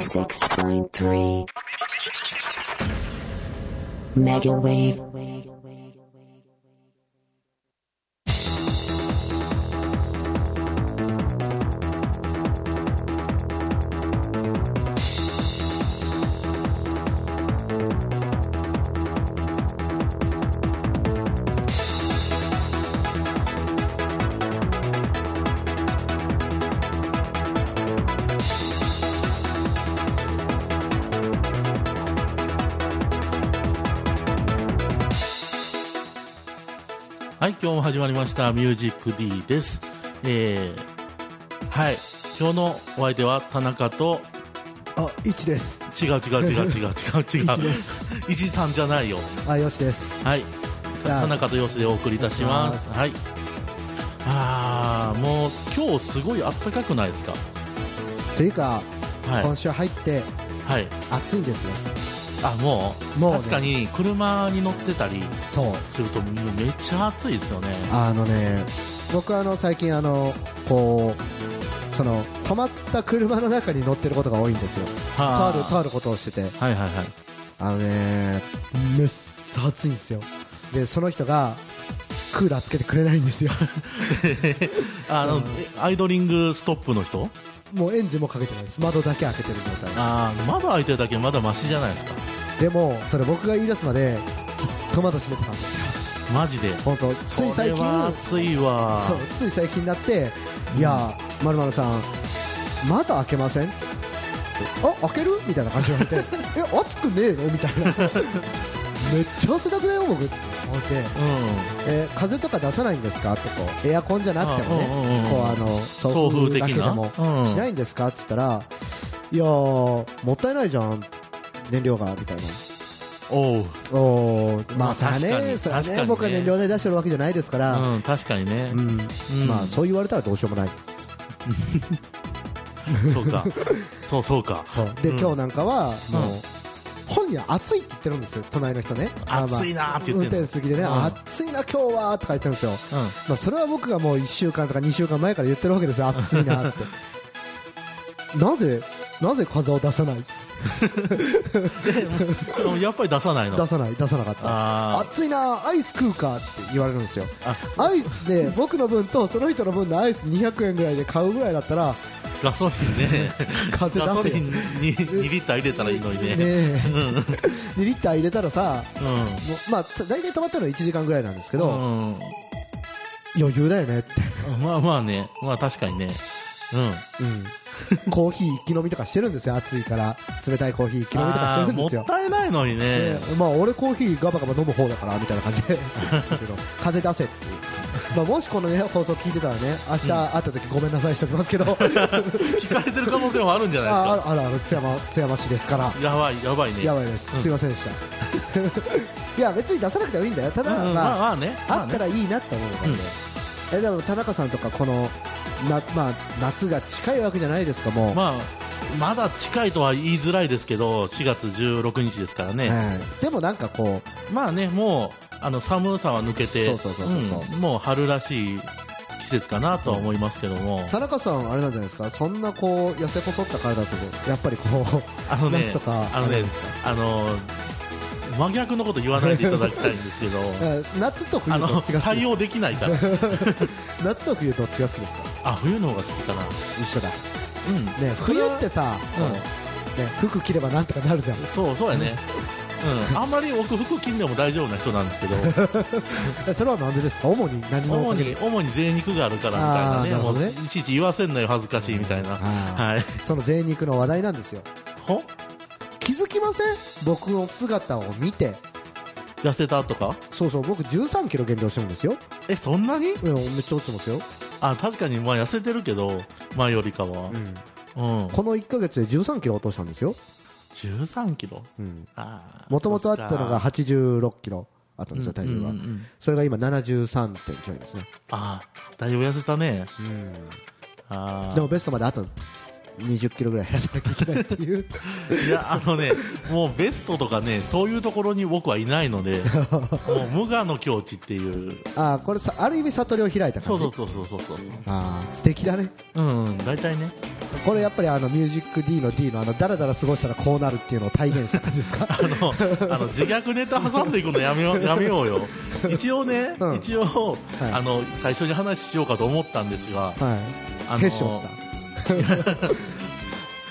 96.3 Megawave はい、今日も始まりました、ミュージック D です。えー、はい、今日のお相手は田中と、あ、いちです。違う違う違う違う違う違う。一さんじゃないよ。あ、よしです。はい、田中とよしでお送りいたします。はい。あー、もう今日すごい暖かくないですか？というか、はい今。週入ってはい。暑いんですよ。あ、もう、もうね確かに車に乗ってたりそう。するとめっちゃ暑いですよね。あのね、僕あの最近あのこうその止まった車の中に乗ってることが多いんですよ。とあはるとあることをしてて、はいはいはい。あのね、めっさ暑いんですよ。でその人がクーラーつけてくれないんですよ。あの、うんえアイドリングストップの人？もうエンジンもかけてないです。窓だけ開けてる状態。あー窓開いてるだけまだマシじゃないですかでもそれ僕が言い出すまでずっと窓閉めてたんですよ。マジで？本当つい最近それは暑いわそうつい最近になって、いやー、まるまるさん、窓開けません？ってあ開ける？みたいな感じで言われて、え暑くねえの？みたいな、めっちゃ汗だくだよ、僕って思って、うん。え風とか出さないんですか？ってこうエアコンじゃなくてもね、うんうんこうあの送送風風だ的なけでも。うん。しないんですか？って言ったら、いやー、もったいないじゃん、燃料がみたいな。おう。おー。ままああ、それは確かに。ね、それは確かにねね、僕は燃料代出してるわけじゃないですから、うん確かにね。うん。うん。まあ、そう言われたらどうしようもない。そうか。そうそうか。そう。で、うん。今日なんかはもう、うん本人は暑いって言ってるんですよ隣の人ね。暑いなーって言って運転席でね、うん。暑いな今日はとか言ってるんですよ、うまあ、それは僕がもう1週間とか2週間前から言ってるわけですよ暑いなって。なぜなぜ風を出さない？やっぱり出さないの？出さない出さなかった。あ暑いなアイス食うかって言われるんですよ。あ。アイスで僕の分とその人の分のアイス200円ぐらいで買うぐらいだったらーガソリンね。風ガソリンに2リッター入れたらいいのにね。ねえ。2リッター入れたらさうもうまあ大体止まったのは1時間ぐらいなんですけど、んうん。余裕だよねって、まあまあね。まあ確かにね。うん。うん、コーヒー一気飲みとかしてるんですよ。暑いから。冷たいコーヒー一気飲みとかしてるんですよ。もったいないのにね。でまあ俺コーヒーガバガバ飲む方だからみたいな感じで。だけど風出せっていう。まあもしこのね放送聞いてたらね明日会った時ごめんなさいしておきますけど。聞かれてる可能性もあるんじゃないですか？あああらあら津山津山市ですから。やばいやばいね。やばいです、うん。すいませんでした。いや別に出さなくてもいいんだよ。ただ、うんまあまあまあね。まあったらいいなって思うので、うんえでも田中さんとかこのな、まあ、夏が近いわけじゃないですかもう、まあまだ近いとは言いづらいですけど4月16日ですからね、はい。でもなんかこまあねもうあの寒さは抜けてもう春らしい季節かなとは思いますけども、う田中さんあれなんじゃないですか？そんなこう痩せ細った体だとやっぱりこうあのね夏とかあのねあの真逆のこと言わないでいただきたいんですけど。え夏と冬どっちが対応できないから。夏と冬どっちが好きですか？あ冬の方が好きかな。一緒だ。うん。ね冬ってさ、うん。ね、服着ればなんとかなるじゃん。そうそうやね。うん、あんまり僕服着んでも大丈夫な人なんですけど。え それはなんでですか？主に何のお主に主に贅肉があるからみたいなあーなね。もういちいち言わせんなよ恥ずかしいみたいな、はい。その贅肉の話題なんですよ。ほ？気づきません？僕の姿を見て。痩せたとか？そうそう僕13キロ減量してるんですよ。えそんなに？うんめっちゃ落ちてますよ、あ確かにまあ痩せてるけど前よりかは。うん、この1ヶ月で13キロ落としたんですよ。13キロ？うん。あもともとあったのがは86キロあったんですよ体重が、それが今73点ちょいですね、ああだいぶ痩せたね。うん、ああでもベストまであと20キロぐらい減らさなきゃいけないっていう。いやあのねもうベストとかねそういうところに僕はいないので もう無我の境地っていう。あーこれさある意味悟りを開いた感じ？そうそうそうそうそうそうあー素敵だね。うんうん大体ね。これやっぱりあのミュージック D の D のあのダラダラ過ごしたらこうなるっていうのを体現した感じですか？あのあの自虐ネタ挟んでいくのやめようやめようよ。一応ね、うん。一応、はい。あの最初に話しようかと思ったんですがはい。あの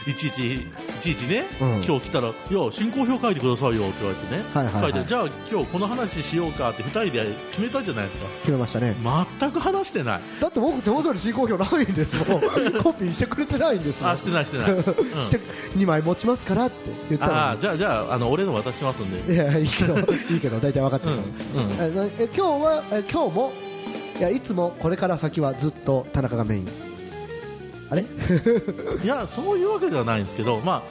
いちいちいちいちね、うん。今日来たら「いや進行表書いてくださいよ」って言われてね、はいはいはい。書いてじゃあ今日この話しようかって2人で決めたじゃないですか。決めましたね。全く話してない。だって僕手元に進行表ないんですもん。コピーしてくれてないんですあしてないしてない、うん。して2枚持ちますからって言ったあらあじゃあじゃああの俺の渡しますんで。いやいいけどいいけど大体分かってうるうん。えなえ今日はえ今日もいやいつもこれから先はずっと田中がメインあれ？いやそういうわけではないんですけどま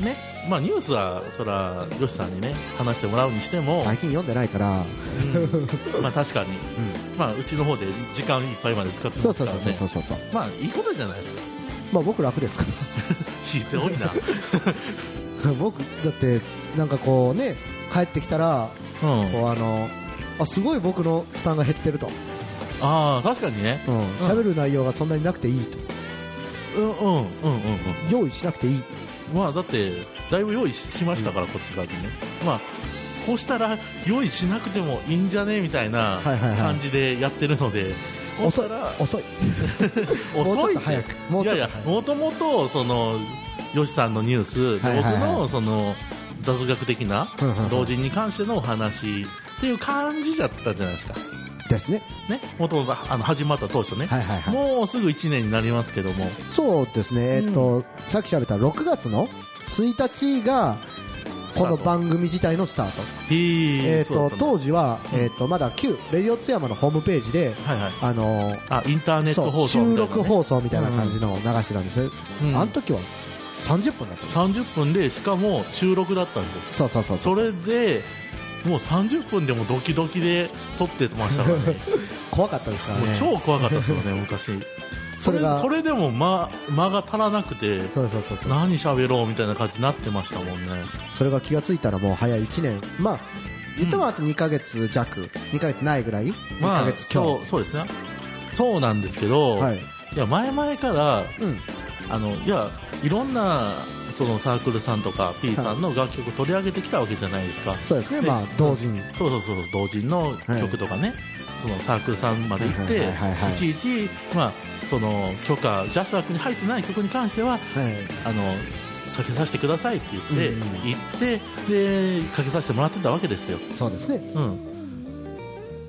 あねまあニュースはそらよしさんにね話してもらうにしても、最近読んでないから、うん。まあ確かに、まあうちの方で時間いっぱいまで使ってそうそうそうますからねそうそうそう。まあいいことじゃないですか。まあ僕楽ですか引 いて多いな。ら 僕だってなんかこうね帰ってきたらうん。こうあのあすごい僕の負担が減ってると。ああ確かにね。うん。喋、る内容がそんなになくていいとうんうんうんうんうん用意しなくていい。まあだってだいぶ用意ししましたから、こっち側にね。まあこうしたら用意しなくてもいいんじゃねみたいなはいはいはい。感じでやってるので、こうし遅いたら遅い。遅い。って。っと早く。もいやいやもともとそのよしさんのニュース、ではいはいはい。僕のその雑学的な老人に関してのお話っていう感じだったじゃないですかですね。ねもともとあの始まった当初ね、はいはいはい。もうすぐ1年になりますけども。そうですね、えっと、さっき調べた6月の1日がこの番組自体のスタート、ええっと当時は、えっとまだ旧レディオ津山のホームページで、はいはい。あのーあインターネット放送そう収録放送みたいな感じのを流してたんです、うん。あの時は30分だったんです。30分でしかも収録だったんですよ。そうそうそう。それでもう30分でもドキドキで撮ってましたからね。怖かったですからね。超怖かったですよね 昔。それがそれでも間間が足らなくてそうそうそうそう。何喋ろうみたいな感じになってましたもんね。それが気がついたらもう早い1年。まあ言ってもあと2ヶ月弱。2ヶ月ないぐらい？2ヶまあ月強、そうそうですね。そうなんですけど、はい。い、や前々からうん。あのいやいろんなそのサークルさんとか P さんの楽曲を取り上げてきたわけじゃないですか、そうですね。でまあ同時にそうそうそう。同人の曲とかね、そのサークルさんまで行って、はいちいち、まあ、その許可ジャスラックに入ってない曲に関してははい。あのかけさせてくださいって言って、行ってでかけさせてもらってたわけですよ、そうですね。うん、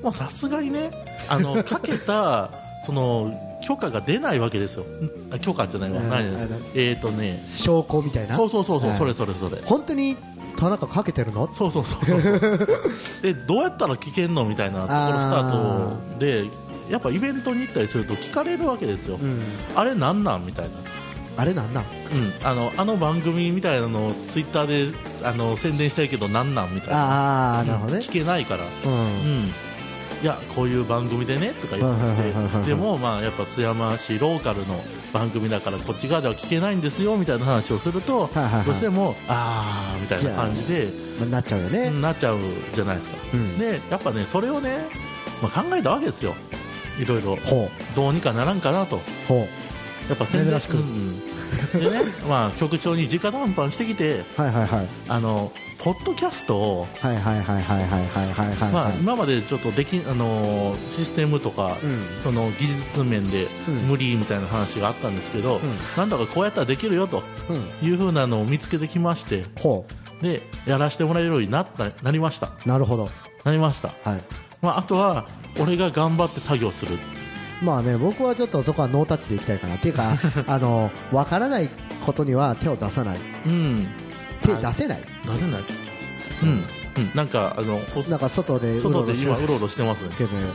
もうさすがにねあのかけたその許可が出ないわけですよ。許可じゃないわ、うん。何あのえっ、ー、とね。証拠みたいな？そうそうそうそう、はい。それそれそれ。本当に田中かけてるの？そうそうそうそう でどうやったら聞けんのみたいなところスタートでやっぱイベントに行ったりすると聞かれるわけですよ、うん。あれなんなんみたいな。あれなんなん？うん、あのあの番組みたいなのをツイッターであの宣伝したいけどなんなんみたいな。ああなるほどね。うん。聞けないから、ううんん、いやこういう番組でねとか言っててでも、まあ、やっぱ津山市ローカルの番組だからこっち側では聞けないんですよみたいな話をすると、どうしてもあーみたいな感じでまあなっちゃうよね。なっちゃうじゃないですか、うん。でやっぱねそれをね、まあ、考えたわけですよ。いろいろ。ほどうにかならんかなと。やっぱ珍しく。うんうんでね、まあ、局長に直談判してきて、はいはいはい、あのポッドキャストを今までちょっとでき、あのー、システムとか、うん、その技術面で無理みたいな話があったんですけど、うん、なんだかこうやったらできるよというふうなのを見つけてきまして、う。ん、でやらせてもらえるようになったなりました。なるほど。なりました、はい。まあ、あとは俺が頑張って作業する。まあね僕はちょっとそこはノータッチでいきたいかな。っていうか あの分からないことには手を出さない。うん。手出せない。出せない。うん、うん、なんかあのほなんか外で外で今うろうろしてます。ねけどね。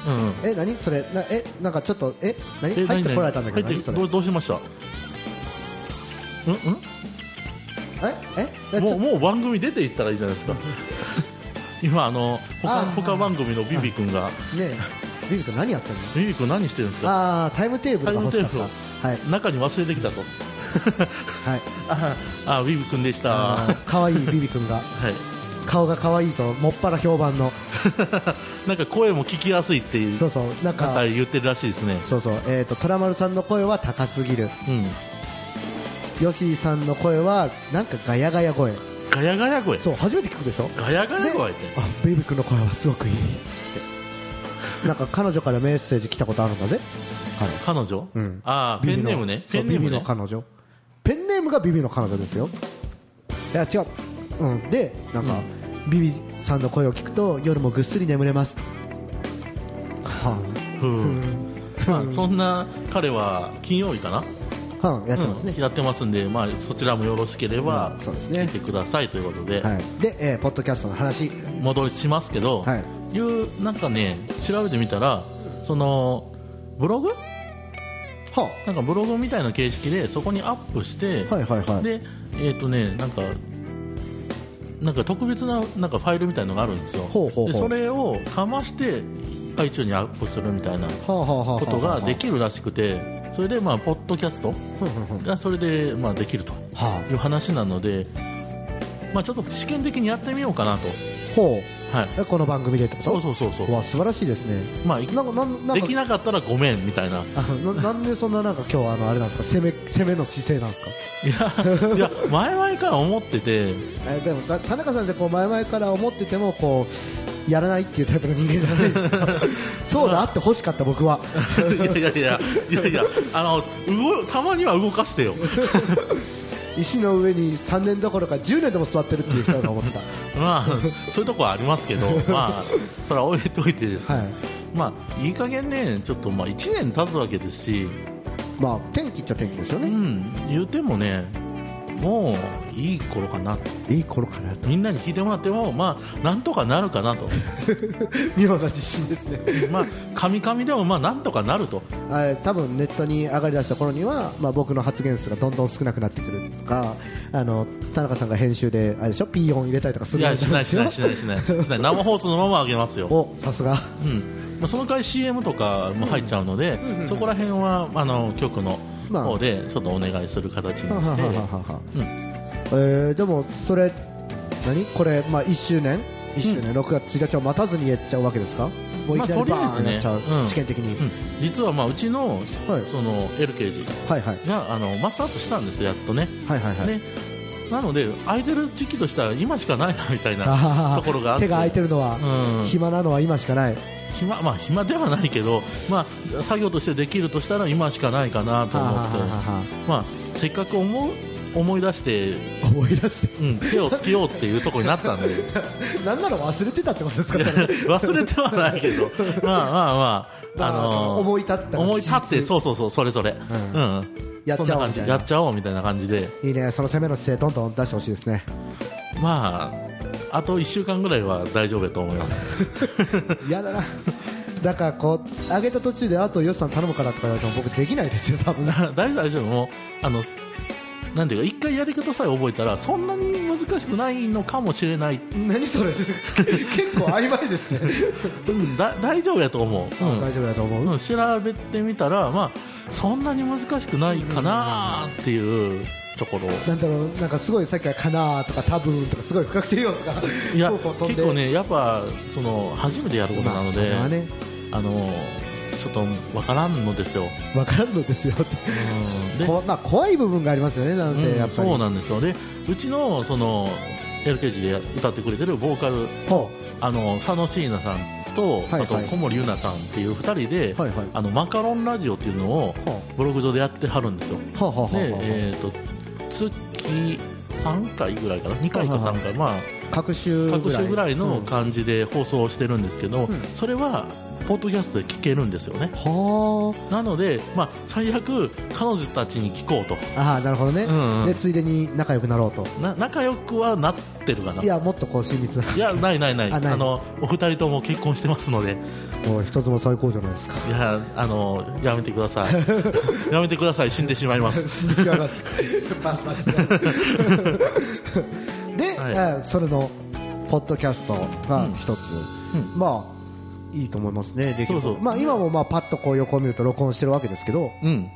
うん。え何？それなえなんかちょっとえ何？え入ってこられたんだけど何？それ？どうしました？うんうん？え？え？もうもう番組出ていったらいいじゃないですか。今あの他他番組のビビ君が。ねえビビ君何やってんの？ビビ君何してるんですか？ああタイムテーブルが欲しかった。はい。中に忘れてきたと。はい。ああビビ君でした。可愛いビビ君が。い。顔が可愛いともっぱら評判の。なんか声も聞きやすいっていうそうそう。なんか方言ってるらしいですね。そうそう。えっ、と虎丸さんの声は高すぎる。うん。吉井さんの声はなんかガヤガヤ声。ガヤガヤ声？そう初めて聞くでしょ？ガヤガヤ声って。あビビ君の声はすごくいいなんか彼女からメッセージ来たことあるんだぜ。彼彼女、うん。ああペンネームね。ペンネームね。彼女。ペンネームがビビの彼女ですよ。いや違う、うん、でなんか、ビビさんの声を聞くと夜もぐっすり眠れます。はふう。あ、う。んまあ、そんな彼は金曜日かな？はあ、やってますね。うん、やってますんで、まあ、そちらもよろしければ、うんそうですね。聞いてくださいということで、はい、で、えーポッドキャストの話。戻りしますけど、はいいうなんかね調べてみたらそのブログ？はなんかブログみたいな形式でそこにアップして、あ、はいはいはい。でえっ、とねなんかなんか特別ななんかファイルみたいのがあるんですよ。ほうほうほう。でそれをかまして iTunes にアップするみたいなことができるらしくてそれでまあポッドキャストがそれでまあできるとはいう話なので、まあ、ちょっと試験的にやってみようかなと、あほうはい、えこの番組でってこと？そうそうそうそう。わ素晴らしいですね。まあ、いなんかなんなんか。できなかったらごめんみたいな。あななんでそんななんか今日あのあれなんですか？攻め攻めの姿勢なんですか？いやいや前々から思ってて。えでもだ田中さんってこう前々から思っててもこうやらないっていうタイプの人間じゃないですか。そうであってほしかった僕は。いやいやいやいやいやあの動たまには動かしてよ 石の上に3年どころか10年でも座ってるっていう人が思ってた。まあそういうとこはありますけど まあそれは置いといてです。ね、はい。まあいい加減ねちょっとまあ1年経つわけですし。まあ天気っちゃ天気ですよね、うん。言うてもねもういい頃かなと。いい頃かなと。みんなに聞いてもらってもまあなんとかなるかなと。妙な自信ですね。まあカミカミでもまあなんとかなると。あ多分ネットに上がりだした頃には、まあ、僕の発言数がどんどん少なくなってくるとかあの田中さんが編集であれでしょ？ピー音入れたりとかするいやしないしないしないしないしない。生放送のまま上げますよ。おさすが。うん。まあ、その代わり CM とかも入っちゃうので、うんうんそこら辺はあの局のまあ方でちょっとお願いする形にして、ははははは。うん。えーでもそれ何？これ、まあ、1周年？1周年、6月1日を待たずにやっちゃうわけですか？もういきなりまあとりあえずね。バーンやっちゃう、うん。試験的に、うん。実はまあうちの,、はい。その LKG はいはい。があのマスターアップしたんですよ、やっとね。はいはいはい、ね。なので、空いてる時期としたら今しかないなみたいなあところがあって。手が空いてるのは、うん、暇なのは今しかない暇まあ、暇ではないけど、まあ、作業としてできるとしたら今しかないかなと思って、まあ、せっかく思う思い出して、あ思い出して。うん、手をつけようっていうところになったんで。なんなら忘れてたってことですか忘れてはないけど、まあまあまあ、あのー思い立った。思い立って、うそうそうそう、それぞれ、ううんん、やっちゃおうみたいな。やっちゃおうみたいな感じで、いいねその攻めの姿勢どんどん出してほしいですね。まあ、あと1週間ぐらいは大丈夫だと思います。嫌だな。だからこう上げた途中であとよしさん頼むからとか言われても僕できないですよ多分。大丈夫、大丈夫、もう、あの、なんていうか、一回やり方さえ覚えたら、そんなに難しくないのかもしれない、何それ。結構曖昧ですね、うん、だ大丈夫やと思う。うん。大丈夫だと思う、うん、調べてみたら、まあ、そんなに難しくないかなっていうところ。なんだろうなんかすごいさっきからかなとか多分とかすごい不確定要素がいや結構ね、やっぱその初めてやることなのまあ、そで、れはね。あのちょっとわからんのですよ。分からんのですよって。うん。まあ、怖い部分がありますよね男性、うんやっぱり。そうなんですよ。で、うちのその LKG で歌ってくれてるボーカルほあの佐野椎名さんと、はいはい。あと小森優奈さんっていう二人で、うはいはい。あのマカロンラジオっていうのをはブログ上でやってはるんですよ。あはあはあはあで、えっ、と月3回ぐらいかな、2回か3回、まあ各週ぐらいの感じで放送してるんですけど、うん。それはポッドキャストで聞けるんですよね。はなので、まあ、最悪彼女たちに聞こうと。ああーなるほどね、うんうん。でついでに仲良くなろうと。な仲良くはなってるかな。いやもっとこう親密な。いやないないない。あのお二人とも結婚してますので。もう一つも最高じゃないですかいやあのやめてください。やめてください。死んでしまいます。信じ違います。バシバシ。で、はい。あそれのポッドキャストが一つ、うん。まあいいと思いますねできるそうまあ今もまあパッとこう横を見ると録音してるわけですけど、うん。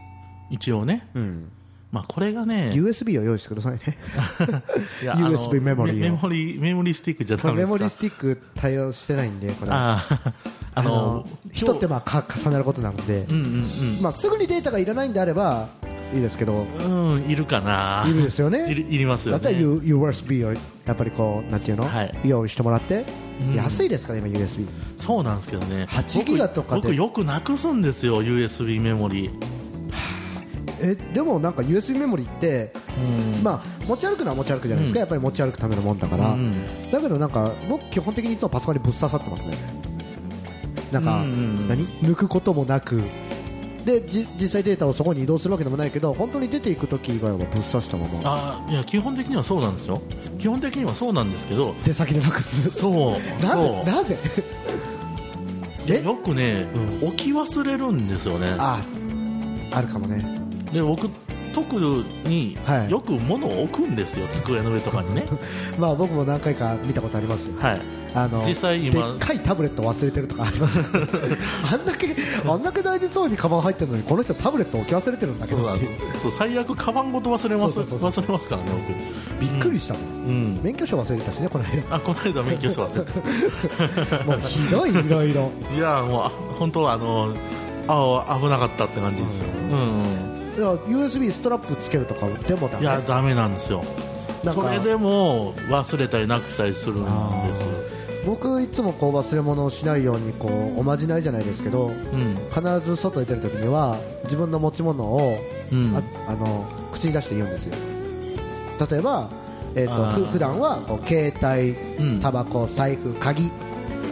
一応ね。うん、まあ、これがね。USB を用意してくださいね。い USB メモリーを。メメモリメモリスティックじゃダメですか？メモリスティック対応してないんでこれ。あー。あの一手間か重なることなので、うんうんうん、まあ、すぐにデータがいらないんであればいいですけど。うん、いるかな。いるですよね。いるいりますよね。だったら U- USB をやっぱりこうなんていうの、はい。用意してもらって、うん。安いですから今 USB そうなんですけどね。8ギガとかで僕僕よくなくすんですよ USB メモリえでもなんか USB メモリって、うん。まあ、持ち歩くのは持ち歩くじゃないですか、うん。やっぱり持ち歩くためのもんだから、うん。だけどなんか僕基本的にいつもパソコンにぶっ刺さってますね。なんか、うんうん。何？抜くこともなくでじ実際データをそこに移動するわけでもないけど本当に出ていくとき以外はぶっ刺したまま。あいや基本的にはそうなんですよ。基本的にはそうなんですけど出先でなくすそうなぜ？よくね、置き忘れるんですよね。ああるかもね。で僕特にはい。よく物を置くんですよ、机の上とかにね。まあ僕も何回か見たことありますよ。はいあの実際で今っかいタブレット忘れてるとかありますよ。あんだけあんだけ大事そうにカバン入ってるのにこの人タブレット置き忘れてるんだけどそう最悪カバンごと忘れます。忘れますからねびっくりしたうん。免許証忘れたしねこの間。あこの間免許証忘れて もうひどいいろいろ。いやもうあ本当はあのあ危なかったって感じですよ、うん。うんいや USB ストラップつけるとかでもダメ？いやダメなんですよ。それでも忘れたりなくしたりするんです僕いつもこう忘れ物をしないようにこうおまじないじゃないですけどうん。必ず外に出るときには自分の持ち物を、うん。ああの口に出して言うんですよ。例えば、えー、と普段はこう携帯うん。タバコ財布鍵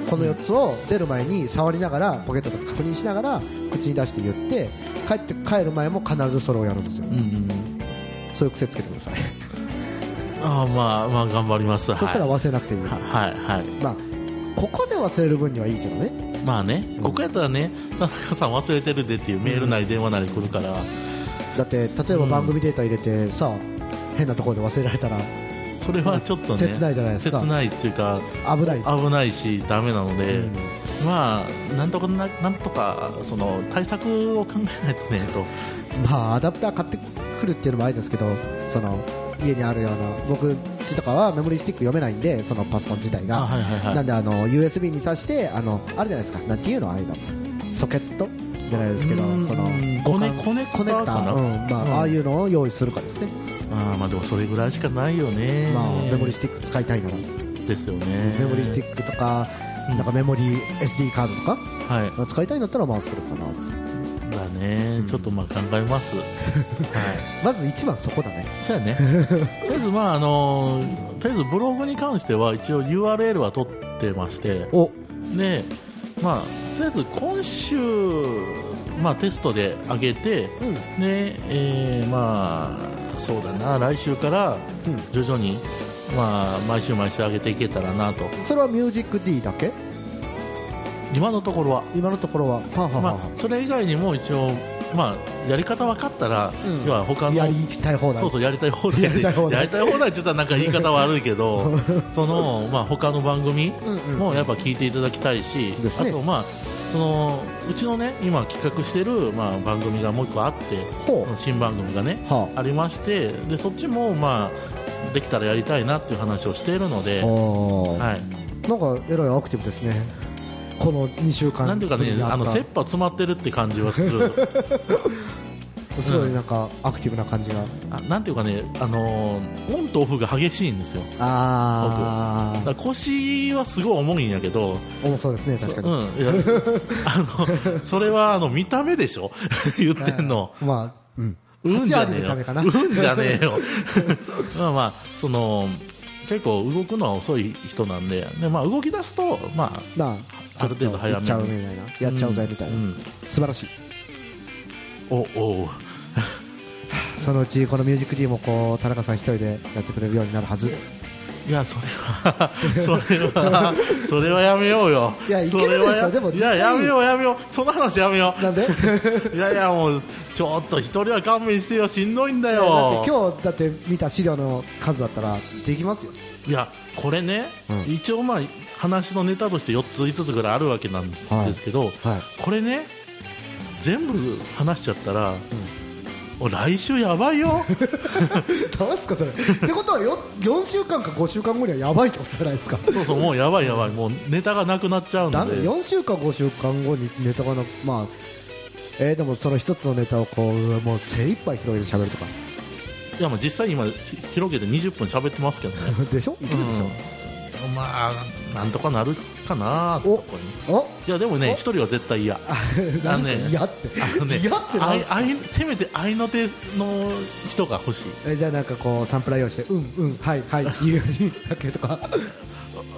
この4つを出る前に触りながらポケットとか確認しながら口に出して言って帰って帰る前も必ずそれをやるんですよ。うんうん。そういう癖つけてください、ああまあまあ頑張ります。はい。そしたら忘れなくていい、ははいはい。まあここで忘れる分にはいいけどね。まあね、ここやったらね、田中さん忘れてるでっていうメールなり電話なり来るから、だって例えば番組データ入れてさ、変なところで忘れられたらそれはちょっとね、切ないじゃないですか。切ないっていうか、危ない危ないし、ダメなので、うん。まあ、なんとかな、なんとか、その対策を考えないとね、と、まあアダプター買ってくるっていうのもありですけどその家にあるような僕とかはメモリースティック読めないんでそのパソコン自体あが、はいはいはい、なんであの USB に挿してあのあるじゃないですか。なんていうのああいうのソケットじゃないですけどうんそのコネコネコネクタかな？うんまあうん。ああいうのを用意するかですね、あーまあでもそれぐらいしかないよね、まあメモリースティック使いたいならですよね、メモリースティックとかうん。なんかメモリー SD カードとか使いたいんだったらまあそれかなだね、ちょっとまあ考えます。はい。まず一番そこだね。そうやね。とりあえず、まあ、あのとりあえずブログに関しては一応 URL は取ってまして、お。で、まあ、とりあえず今週、まあ、テストで上げて、うん。で、えーまあ、そうだな、来週からうん。徐々に、まあ、毎週毎週上げていけたらなと。それはミュージック D だけ？今のところは。今のところは。はあ、はあはあ。まあ、それ以外にも一応、まあ、やり方分かったら、うん。要は他のやりたい放題。そうそうやりたい放題。やりたい放題。って言ったらなんか言い方悪いけど その、まあ、他の番組うんうんもやっぱ聞いていただきたいし、ですね。あと、まあ、そのうちのね今企画してる、まあ、番組がもう一個あって新番組がねうはあ。りましてでそっちも、まあ、できたらやりたいなっていう話をしているので、はい、なんかえらいアクティブですねこの2週間なんていうかねあの切羽詰まってるって感じはする。すごいなんかアクティブな感じが。あなんていうかね、あのーオンとオフが激しいんですよ。あだから腰はすごい重いんやけど。あ重そうですね確かに。うん、あのそれはあの見た目でしょ？言ってんの、まあうん。うんじゃねえ8割のためかな。ようんじゃねえよ。まあまあその結構動くのは遅い人なんでで、まあ、動き出すと、まあ、なあある程度早めに。やっちゃうみたいな。やっちゃうぜみたいな、うん。素晴らしい。おお そのうちこのミュージック D もこう田中さん一人でやってくれるようになるはずいやそれはそれはそれはやめようよ。いやいけるでしょ。でも実いや際やめようやめよう。その話やめよなんで？う いやいやもうちょっと一人は勘弁してよ。しんどいんだだよって今日だって見た資料の数だったらできますよ。いやこれね、うん。一応まあ話のネタとして4つ5つぐらいあるわけなんです,、はいけどはい。これね全部話しちゃったら、もう来週やばいよ。どうすかそれ。ってことはよ4週間か5週間後にはやばいってことじゃないですか。そうそうもうやばいやばい。もうネタがなくなっちゃうんで。だ4週間5週間後にネタがなまあえーでもその一つのネタをこうもう精一杯広げて喋るとか。いやもう実際今ひ広げて20分喋ってますけどね。でしょ？いけるでしょ、うん。まあなんとかなるかなってとこに。おいやでもねお一人は絶対嫌。あ何のね嫌って。あのね嫌ってなんすか？愛愛せめて愛の手の人が欲しい。えじゃあなんかこうサンプラー用意してうんうんはいはい言うようにだけとか。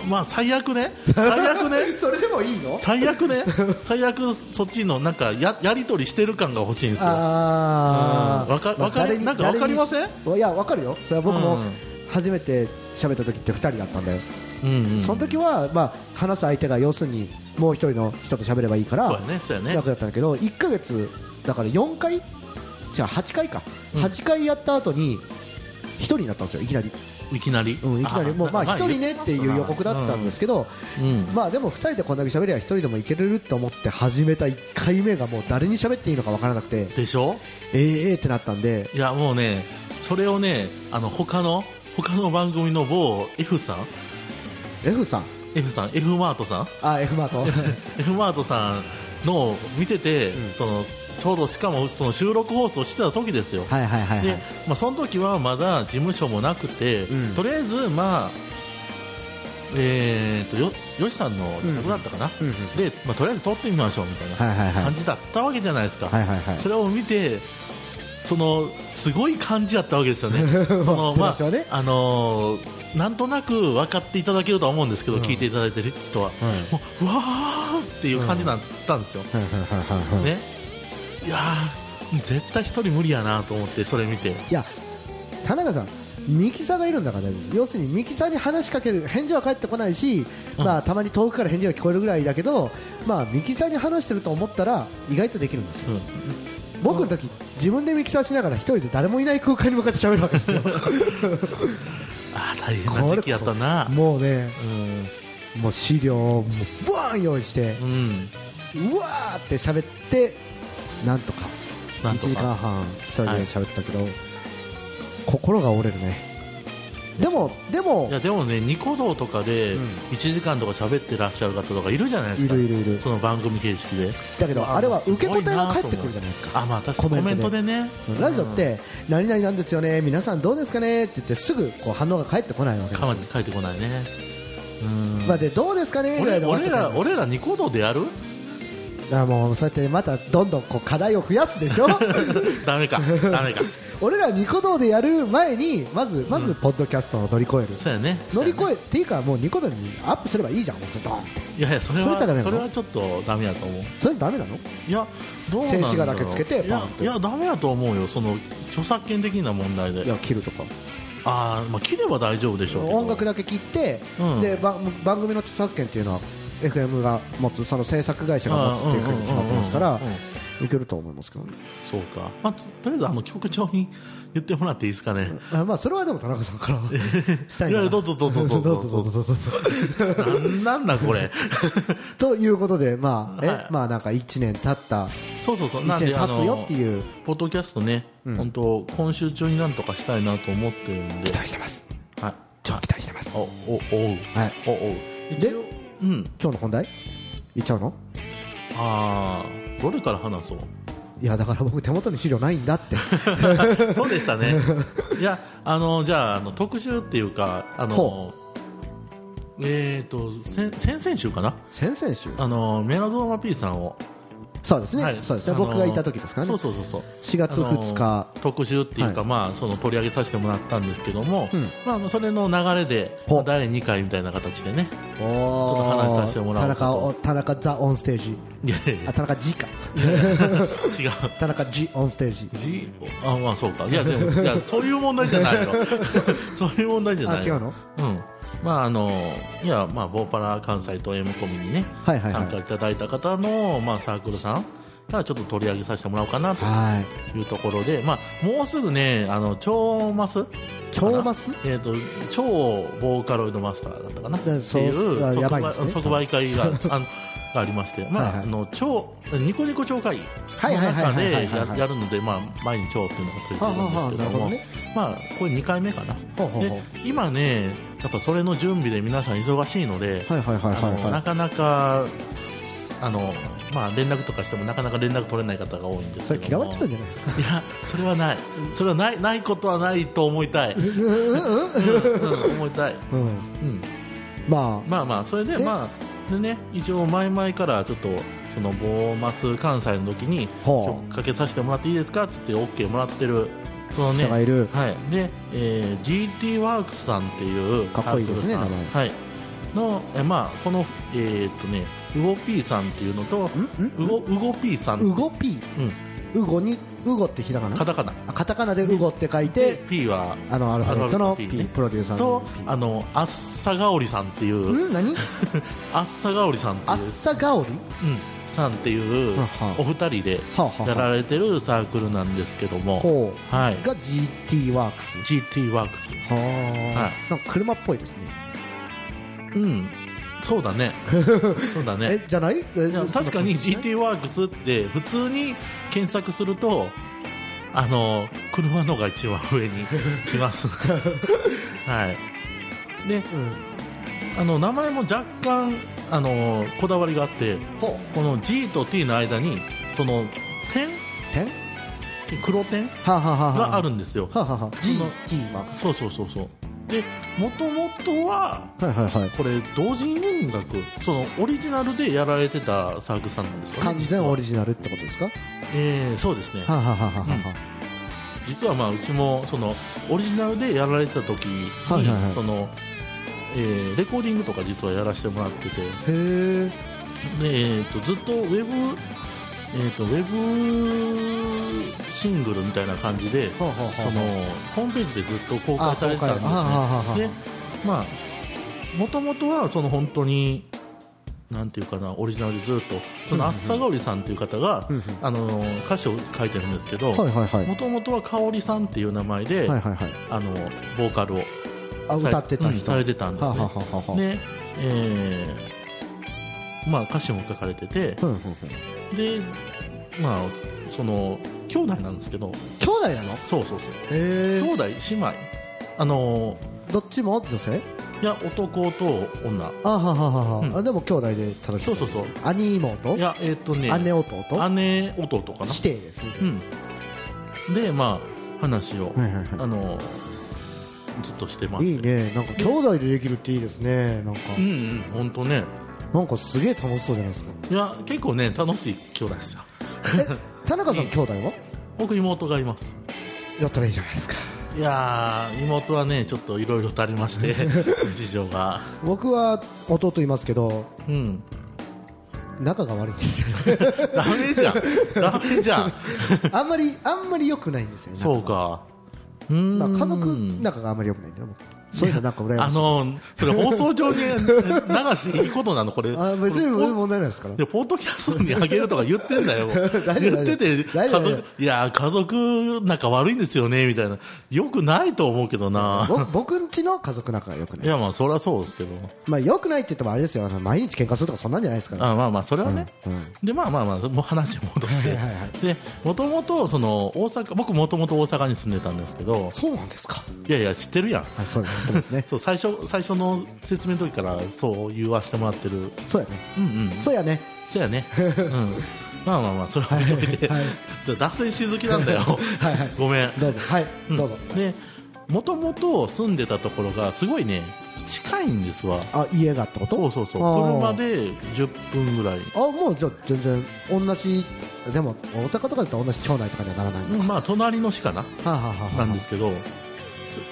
まあ最悪ね。最悪ね。それでもいいの？最悪ね。最悪そっちのなんかややり取りしてる感が欲しいんですよ。ああうん。わかわかりなんかわかりません？んいやわかるよ。それは僕もうん。初めて喋った時って2人だったんだよ、うんうん。その時はまあ話す相手が要するにもう一人の人と喋ればいいから楽だったんだけど1ヶ月だから4回じゃあ8回か、うん。8回やった後に1人になったんですよいきなり、いきなり、うん、いきなり。もうまあ1人ねっていう予告だったんですけど、まあでも2人でこんだけ喋りゃ1人でもいけれると思って始めた1回目がもう誰に喋っていいのか分からなくてでしょ？えーえーってなったんで。いやもうねそれをねあの他の他の番組の某 F さん F さん。F さん。F マートさん？あ F マート。F マートさんのを見てて、うん。そのちょうどしかもその収録放送してた時ですよ、はいはいはいはい。でまあ、その時はまだ事務所もなくて、うん。とりあえず、まあえー、とよよしさんの自宅だったかな、うんうん。でまあ、とりあえず撮ってみましょうみたいな感じだったわけじゃないですか、はいはいはい。それを見てそのすごい感じだったわけですよね。その、まああのーなんとなく分かっていただけるとは思うんですけど、うん。聞いていただいてる人は、もううわーっていう感じになったんですよ、ね。いやー絶対一人無理やなと思ってそれ見て。いや田中さんミキサーがいるんだから要するにミキサーに話しかける返事は返ってこないし、うん。まあ、たまに遠くから返事が聞こえるぐらいだけど、まあ、ミキサーに話してると思ったら意外とできるんですよ。うん。僕の時自分でミキサーしながら一人で誰もいない空間に向かって喋るわけですよ あー大変な時期やったな。もうねうん。もう資料をもうブワーン用意してうん。うわーって喋ってなんとか1なんと時間か半一人で喋ったけど、心が折れるねでもでも。いやでもねニコ動とかでうん。1時間とか喋ってらっしゃる方とかいるじゃないですいかるいるいる。その番組形式で。だけどああれは受け答えが返ってくるじゃないですか。あまあ確かに。コメントで。ね。ラジオって何々なんですよね。皆さんどうですかねって言ってすぐこう反応が返ってこないわけですよ。かま書いてこないね。うん。まあでどうですかね？ぐらい俺で俺ら俺らニコ動でやる？あもうそうやってまたどんどんこう課題を増やすでしょ？ダメか。ダメか俺らニコ動でやる前にまずまずポッドキャストを乗り越える、そうやね。乗り越えっていうかもうニコ動にアップすればいいじゃんもうちょっと。いやいやそれはそれそれはちょっとダメやと思う。それダメなの？いやどうなん静止画だけつけていやいやダメやと思うよその著作権的な問題で。いや切るとか。ああまあ切れば大丈夫でしょう音楽だけ切って、うん。で番番組の著作権っていうのは FM が持つその制作会社が持つっていうふうに決まってますからうんうんうんうんうんいけると思いますけどね。そうか、まあ、ととりあえずあの局長に言ってもらっていいですかね。あまあそれはでも田中さんからしたいな。いやどうぞどうぞどうぞどうぞ。どうぞどうぞ。なんなんだこれ。ということでまあえ、はい。まあなんか1年経った。そうそうそう。1なんであ年経つよのっていう。ポッドキャストね、うん。本当今週中になんとかしたいなと思ってるんで。期待してます。はい。超期待してます。おおおう。はい。おおう。でうん。今日の本題？いっちゃうの？ああどれから話そう？いやだから僕手元に資料ないんだって。そうでしたね。いやあのじゃああの特集っていうかあのほえっ、と先先々週かな？先々週？あのメラゾーマ P さんをそうですね、はい。そうですね。僕がいた時ですからね。そうそうそうそう。4月2日。特集っていうか、はい。まあ、その取り上げさせてもらったんですけども、うん。まあそれの流れでほ第2回みたいな形でねおちょっと話させてもらおうかと。田中お田中ザ・オンステージ。いやいやあ田中 G か。違う。田中 G オンステージ。じあまあそうか。いやでもいやそういう問題じゃないよ そういう問題じゃないあ違うの？うんまああのいやまあボーパラ関西と M コミにね、はいはいはい。参加いただいた方のまあサークルさんからちょっと取り上げさせてもらおうかなとはい。いうところで、まあもうすぐねあの超マス超マス？えー、と超ボーカロイドマスターだったかな？っていうあ即やばいですね。売即売会があのがありまして、まあはいはい。あの超ニコニコ超会の中ではいはいはいややるので、まあ、前に超っていうのがついてるんですけどはあはあはあなるほもどね。まあ、これ2回目かな？ほうほうほう。で今ねやっぱそれの準備で皆さん忙しいので、ないかなかあの、まあ、連絡とかしてもなかなか連絡取れない方が多いんですそれけども。嫌われてるんじゃないですか？いやそれはない。それはないないことはないと思いたい、うん思いたい、うん。うん、ままあまあそれででまあでね一応前々からちょっとそのボーマス関西の時にかけさせてもらっていいですか？って言って OK もらってるそのね。人がいる。はい。で、えー GT ワークスさんっていうかっこいいですねサークルさん。はい。のえまあこのえーっとねウゴ P さんっていうのとウゴウゴ P さん。うごピうん。ーうごに？うごってひらがな？カタカナ。あカタカナでうごって書いでて P はあのアルファベットの P プロデューサーとあのあっさがおりさんっていう。ん？何？あっさがおりさんってあっいうさがおり？うんさんっていうははお二人でやられてるサークルなんですけども。ほはい、うが GT ワークス GT ワークスはあなんか車っぽいですね。うん。そうだね。そうだね。えじゃない？確かに GT ワークスって普通に検索するとあの車のが一番上に来ます。はい。でうんあの名前も若干あのこだわりがあってほこの G と T の間にその点？点？黒点？があるんですよ。はあはあはあ。G その G マークそうそうそうそう。でもともとははいはいはい。これ同人音楽そのオリジナルでやられてたサークルさんなんですよね。完全オリジジナルってことですか？はえー、そうですね。あはあはあはあは実はまあうちもそのオリジナルでやられてた時に、はいはいはい。そのえーレコーディングとか実はやらせてもらってて。へえで、えー、とずっとウェブ、えー、とウェブシングルみたいな感じではあはあはあそのホームページでずっと公開されてたんですね。はあはあでまあもともとはその本当になんていうかなオリジナルでずっとそのあっさがおりさんっていう方が、うんうんあの歌詞を書いてるんですけどもともとはかおりさんっていう名前で、はいはいはい。あのボーカルをあ歌ってた人。うんされてたんですね、はあはあはで、えーまあ、歌詞も書かれててで、まあ、その兄弟なんですけど。兄弟なの？そうそうそう。へ兄弟姉妹。あのどっちも？女性？いや男と女。あはははは、うん。あでも兄弟で楽しい。そうそうそう。兄妹？いやえっ、とね。姉弟姉弟かな。指定ですね。うん。でまあ話を、はいはいはあのずっとしてまして。いいいね。なんか兄弟でできるっていいですね。なんか。うんうん本当ね。なんかすげえ楽しそうじゃないですか。いや結構ね楽しい兄弟ですよ。え田中さん兄弟は？僕妹がいます。やったらいいじゃないですか。いやー妹はねちょっといろいろとありまして 事情が。僕は弟いますけどうん。仲が悪いんですよ。ダメじゃん。ダメじゃん。あんまりあんまり良くないんですよ。ねそうかまあ、家族仲があんまり良くないんだよ僕。そういうのなんか羨ましいあのそれ放送上に流していいことなの？これ。あ別に問題ないですから。でポッドキャストにあげるとか言ってんだよ。言ってて家族いや家族仲悪いんですよねみたいな。よくないと思うけどな。ぼ僕んちの家族仲が良くない。いやまあそれはそうですけど。まあ良くないって言ってもあれですよ。毎日喧嘩するとかそんなんじゃないですから。あまあまあそれはね、うんうん。でまあまあまあもう話戻して。はいはいはい。でもともとその大阪僕もともと大阪に住んでたんですけど。そうなんですか。いやいや知ってるやん。はいそうですそうですね。そう最初最初の説明の時からそう言わせてもらってる。そうやね。うんうんそうやね。そうやね、うん、まあまあまあそれは置いといて、はい。脱線し好きなんだよ。はい。はい。ごめん。どうぞ。はい。うん。どうぞ。でもともと住んでたところがすごいね近いんですわ。あ家がってこと？そうそうそう。車で10分ぐらい。あもうじゃあ全然同じでも大阪とかだと同じ町内とかにはならないまあ隣の市かな。はあはあはあはあ。なんですけど。そ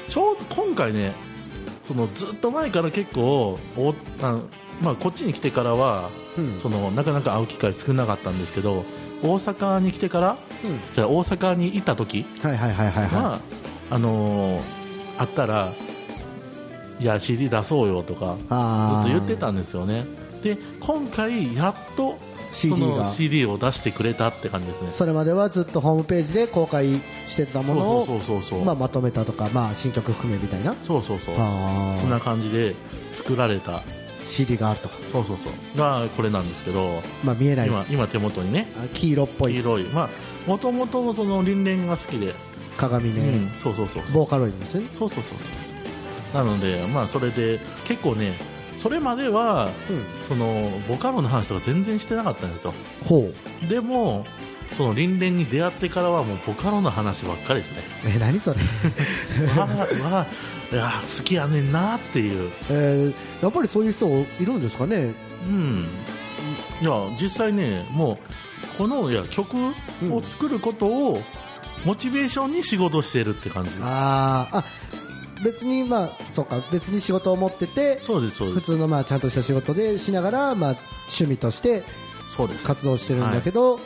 ちょうど今回ねそのずっと前から結構おあまあ、こっちに来てからはうん。そのなかなか会う機会少なかったんですけど大阪に来てからうん。じゃあ大阪にいた時はいはいはいはいはは、あのー会ったらいや CD 出そうよとかいずっあと言ってたんですよね。で今回やっとそ CD のが CD を出してくれたって感じですね。それまではずっとホームページで公開してたものをそうそうそうそう、まあ、まとめたとか、まあ、新曲含めみたいな。そうそうそう。あそんな感じで作られた。CD があると、そうそうそう。がこれなんですけどまあ、見えない。今今手元にねあ黄色っぽい。黄色い。まあもともとその輪廻が好きで、鏡ね、うん、そうそうそうそう。ボーカロイドですね、そうそうそうそう。なのでまあそれで結構ねそれまではうん、そのボカロの話とか全然してなかったんですよ。ほう。でもその輪廻に出会ってからはもうボカロの話ばっかりですね。え何それ、わあわあいや好きやねんなっていう。えーやっぱりそういう人いるんですかね？うん。いや実際ねもうこのいや曲を作ることをモチベーションに仕事してるって感じ、あー。あ別にまあそうか別に仕事を持ってて普通のまあちゃんとした仕事でしながらまあ趣味として活動してるんだけど、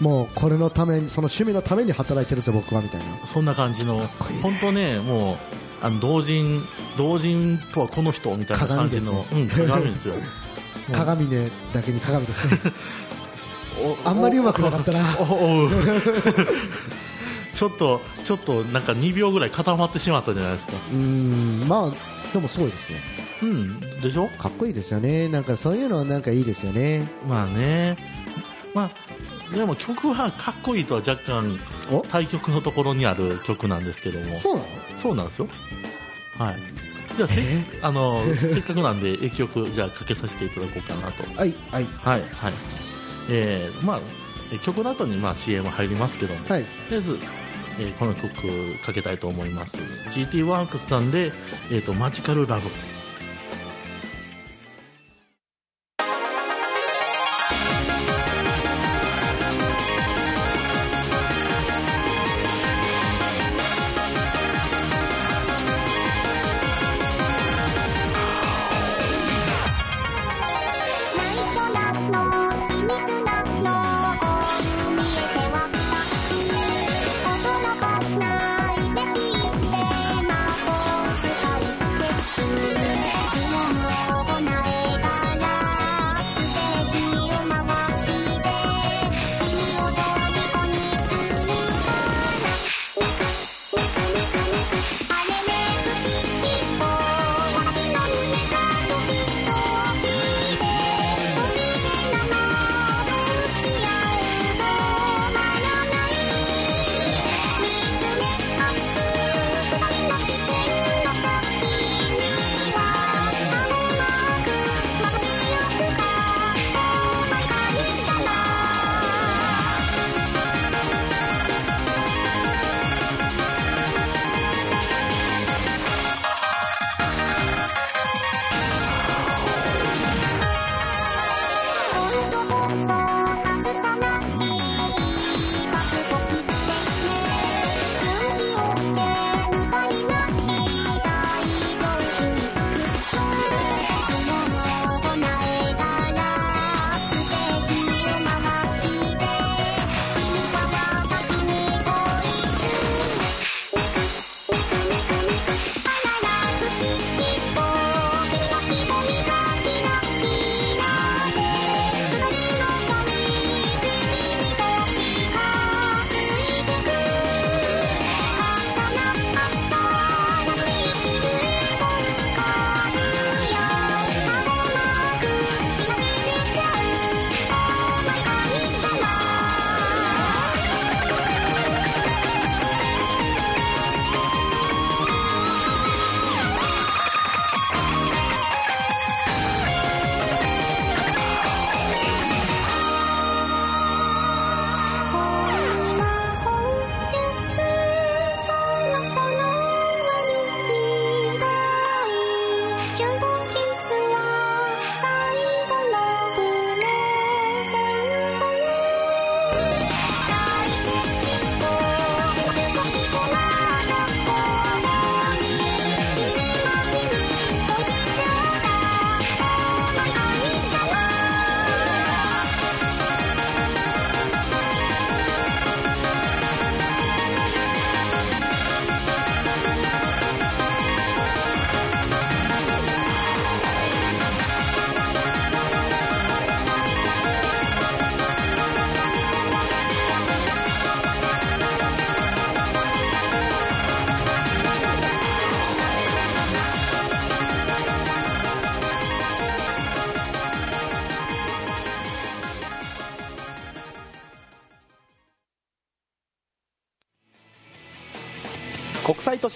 もうこれのためにその趣味のために働いてるぞ僕はみたいな。そんな感じの本当ねもうあの同人同人とはこの人みたいな感じの鏡ですね。うん、鏡ですよ。う ん鏡ねだけに鏡です あんまりうまくなかったなちょっとちょっとなんか2秒ぐらい固まってしまったじゃないですか。うーんまあでもすごいですね。うんでしょ？かっこいいですよね。なんかそういうのはなんかいいですよね。まあね。まあでも曲はかっこいいとは若干お？対曲のところにある曲なんですけども。そうなの？そうなんですよ。はい。じゃあせ,、え？あのせっかくなんで一曲じゃあかけさせていただこうかなと。はいはい。はいはい。えー、まあえ曲の後にまあ CM 入りますけども、はい。とりあえず、えーこの曲かけたいと思います。GT ワークスさんで、えー、とマジカルラブ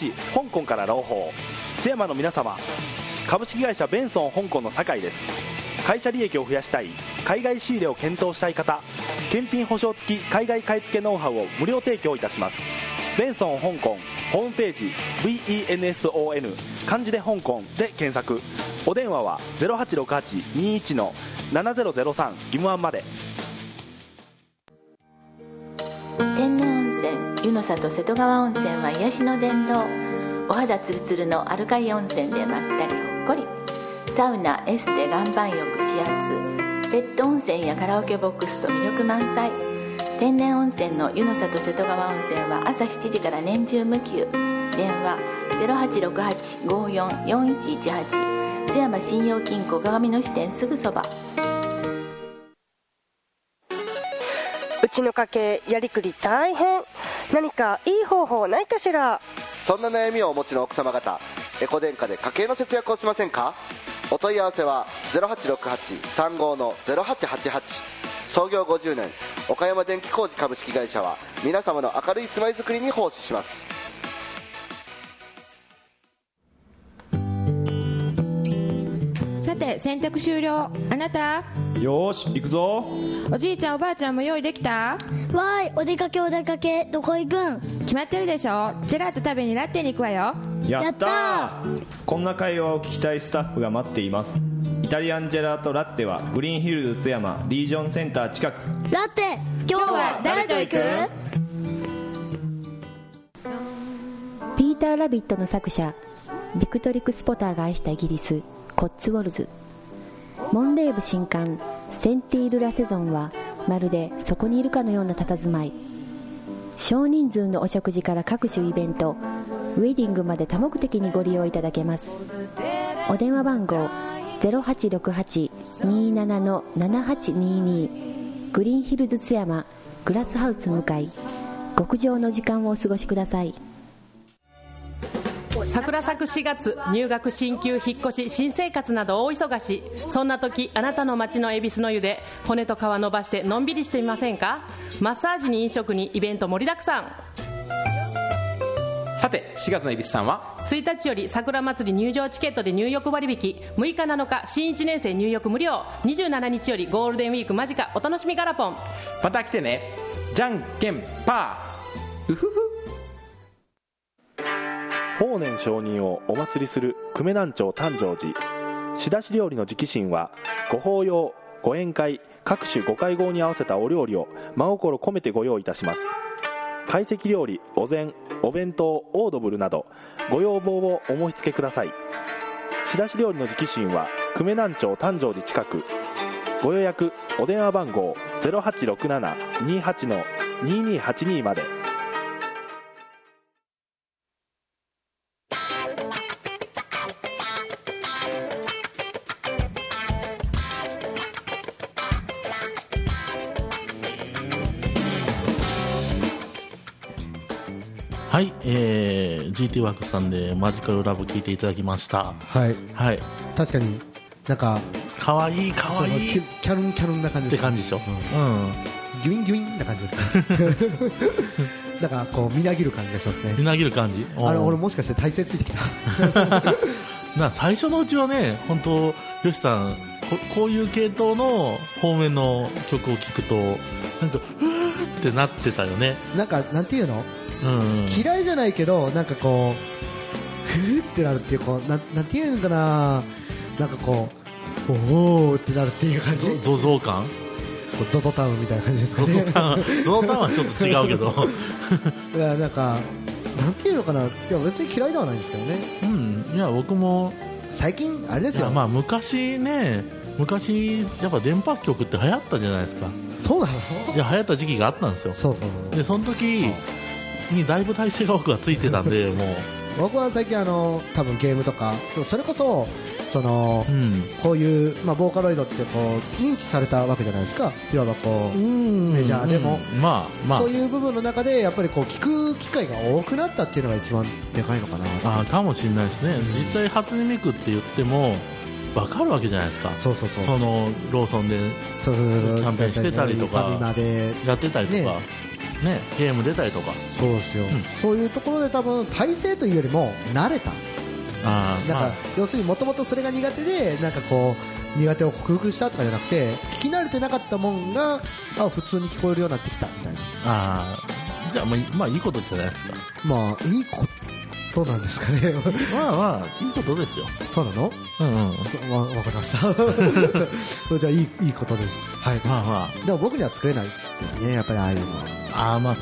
市香港から朗報。津山の皆様株式会社ベンソン香港の酒井です。会社利益を増やしたい海外仕入れを検討したい方検品保証付き海外買い付けノウハウを無料提供いたします。ベンソン香港ホームページ VENSON 漢字で香港で検索。お電話は086821の7003義務案まで。天然湯の里瀬戸川温泉は癒しの殿堂お肌ツルツルのアルカリ温泉でまったりほっこりサウナエステ岩盤浴指圧ペット温泉やカラオケボックスと魅力満載。天然温泉の湯の里瀬戸川温泉は朝7時から年中無休。電話0868-544118津山信用金庫鏡の支店すぐそばうちの家計やりくり大変。何かいい方法ないかしら？そんな悩みをお持ちの奥様方エコ電化で家計の節約をしませんか？お問い合わせは0868-35の0888創業50年岡山電気工事株式会社は皆様の明るい住まいづくりに奉仕します。洗濯終了。あなた？よーし行くぞ。おじいちゃんおばあちゃんも用意できた？わーいお出かけお出かけどこ行くん？決まってるでしょ。ジェラート食べにラッテに行くわよ。やったこんな会話を聞きたいスタッフが待っています。イタリアンジェラートラッテはグリーンヒルズ津山リージョンセンター近く。ラテ今日は誰と行く？ピーター・ラビットの作者ビクトリク・スポターが愛したイギリスコッツウォルズモンレーブ新刊センティール・ラセゾンはまるでそこにいるかのような佇まい。少人数のお食事から各種イベントウェディングまで多目的にご利用いただけます。お電話番号0868-27-7822グリーンヒルズ津山グラスハウス向かい。極上の時間をお過ごしください。桜咲く4月入学進級引っ越し新生活など大忙し。そんな時あなたの町の恵比寿の湯で骨と皮伸ばしてのんびりしてみませんか？マッサージに飲食にイベント盛りだくさん。さて4月の恵比寿さんは？1日より桜祭り入場チケットで入浴割引。6日7日新1年生入浴無料。27日よりゴールデンウィーク間近。お楽しみガラポン。また来てね。じゃんけんパー。うふふ法然上人をお祭りする久米南町誕生寺。仕出し料理の直進はご法要ご宴会各種ご会合に合わせたお料理を真心込めてご用意いたします。懐石料理お膳お弁当オードブルなどご要望をお申し付けください。仕出し料理の直進は久米南町誕生寺近く。ご予約お電話番号0867-28-2282まで。GT ワークスさんでマジカルラブ聞いていただきました。はい。はい。確かに、なんか、かわいいかわいいキュキャルンキャルンな感じですって感じでしょ。うん。ギュインギュインな感じですね。なんかこう、みなぎる感じがしますね。みなぎる感じ。あれ、うん俺もしかして体勢ついてきた。な最初のうちはね、本当、よしさんこ、こういう系統の方面の曲を聴くと、なんか、ふーってなってたよね。なんか、なんていうの？うん。嫌いじゃないけど、なんかこう、ふーってなるっていう、こう、なんなんていうのかな、なんかこう、おーってなるっていう感じ。ゾゾ感ゾゾタウンみたいな感じですかゾね。ゾタウン、ゾゾタウンはちょっと違うけど。いや、なんか、なんていうのかな、いや、別に嫌いではないんですけどね。うん。いや、僕も、最近、あれですよ。まあ昔ね、昔、やっぱ電波曲って流行ったじゃないですか。そうなの？いや、流行った時期があったんですよ。そうそうで、その時にだいぶ体勢が僕はついてたんで、もう。僕は最近あの多分ゲームとかそれこそその、こういう、まあ、ボーカロイドってこう認知されたわけじゃないですか。いわばこうメジャーでも、うん。まあまあ。そういう部分の中でやっぱりこう聞く機会が多くなったっていうのが一番でかいのかな。あーかもしれないですね、実際初音ミクって言っても分かるわけじゃないですか。そうそうそう。そのローソンでキャンペーンしてたりとかやってたりとか、ねね、ゲーム出たりとか。そうですよ、そういうところで多分体制というよりも慣れた。あーなんか、まあ。要するにもともとそれが苦手でなんかこう苦手を克服したとかじゃなくて聞き慣れてなかったもんがあ普通に聞こえるようになってきたみたいな。あーじゃあまあいまあいいことじゃないですか。まあいいことなんですかね。まあまあいいことですよ。そうなの？うんうん。そわわかりました。そ れじゃあいいいいことです。はい。まあまでも僕には作れないですねやっぱりああいうのは。ああーまあ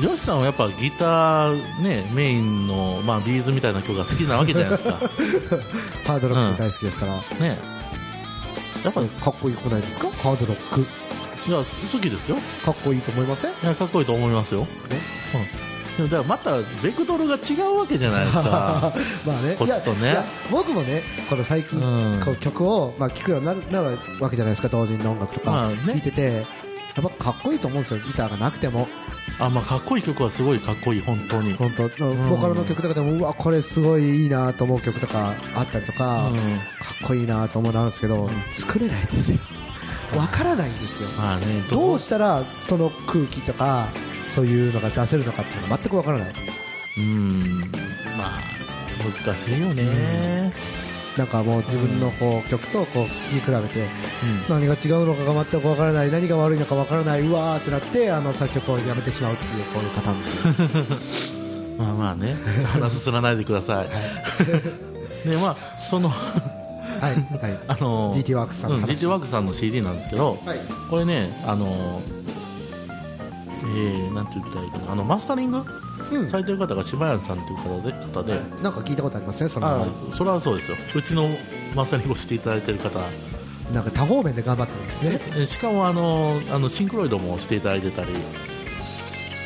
ヨシさんはやっぱギターねメインのまあビーズみたいな曲が好きなわけじゃないですか。ハードロック大好きですから、ね。やっぱかっこよくないですか？ハードロック。いや好きですよ。かっこいいと思いません？いやかっこいいと思いますよ、うん、でもだからまたベクトルが違うわけじゃないですか。まあね。こっちとね。僕もねこの最近、こう曲を、まあ、聴くようになるなるわけじゃないですか。同人の音楽とかまあね。聴いてて、やっぱかっこいいと思うんですよギターがなくても。あまあかっこいい曲はすごいかっこいい本当に。本当。ボカロの曲とかでもうわこれすごいいいなと思う曲とかあったりとか、うん。かっこいいなと思うのあるんですけど、作れないんですよ。わからないんですよ。まあねどうしたらその空気とかそういうのが出せるのかっていうのが全くわからない。うん。まあ難しいよね、なんかもう自分のこう曲とこう聴き比べて、何が違うのかが全くわからない何が悪いのかわからないうわーってなってあの作曲をやめてしまうっていうこういうパターンです。よ まあまあね。話すすらないでください、でまあそのはいはい。あの GT ワークスさんのうん話 GT ワークスさんの CD なんですけど、はい。これねあのえー、なんて言ったらいいかな。あのマスタリング、されてる方が柴谷さんという方で方で、なんか聞いたことありますねその。あそれはそうですよ。うちのマスタリングをしていただいてる方。なんか多方面で頑張ってるんですね。えしかもあのあのシンクロイドもしていただいてたり。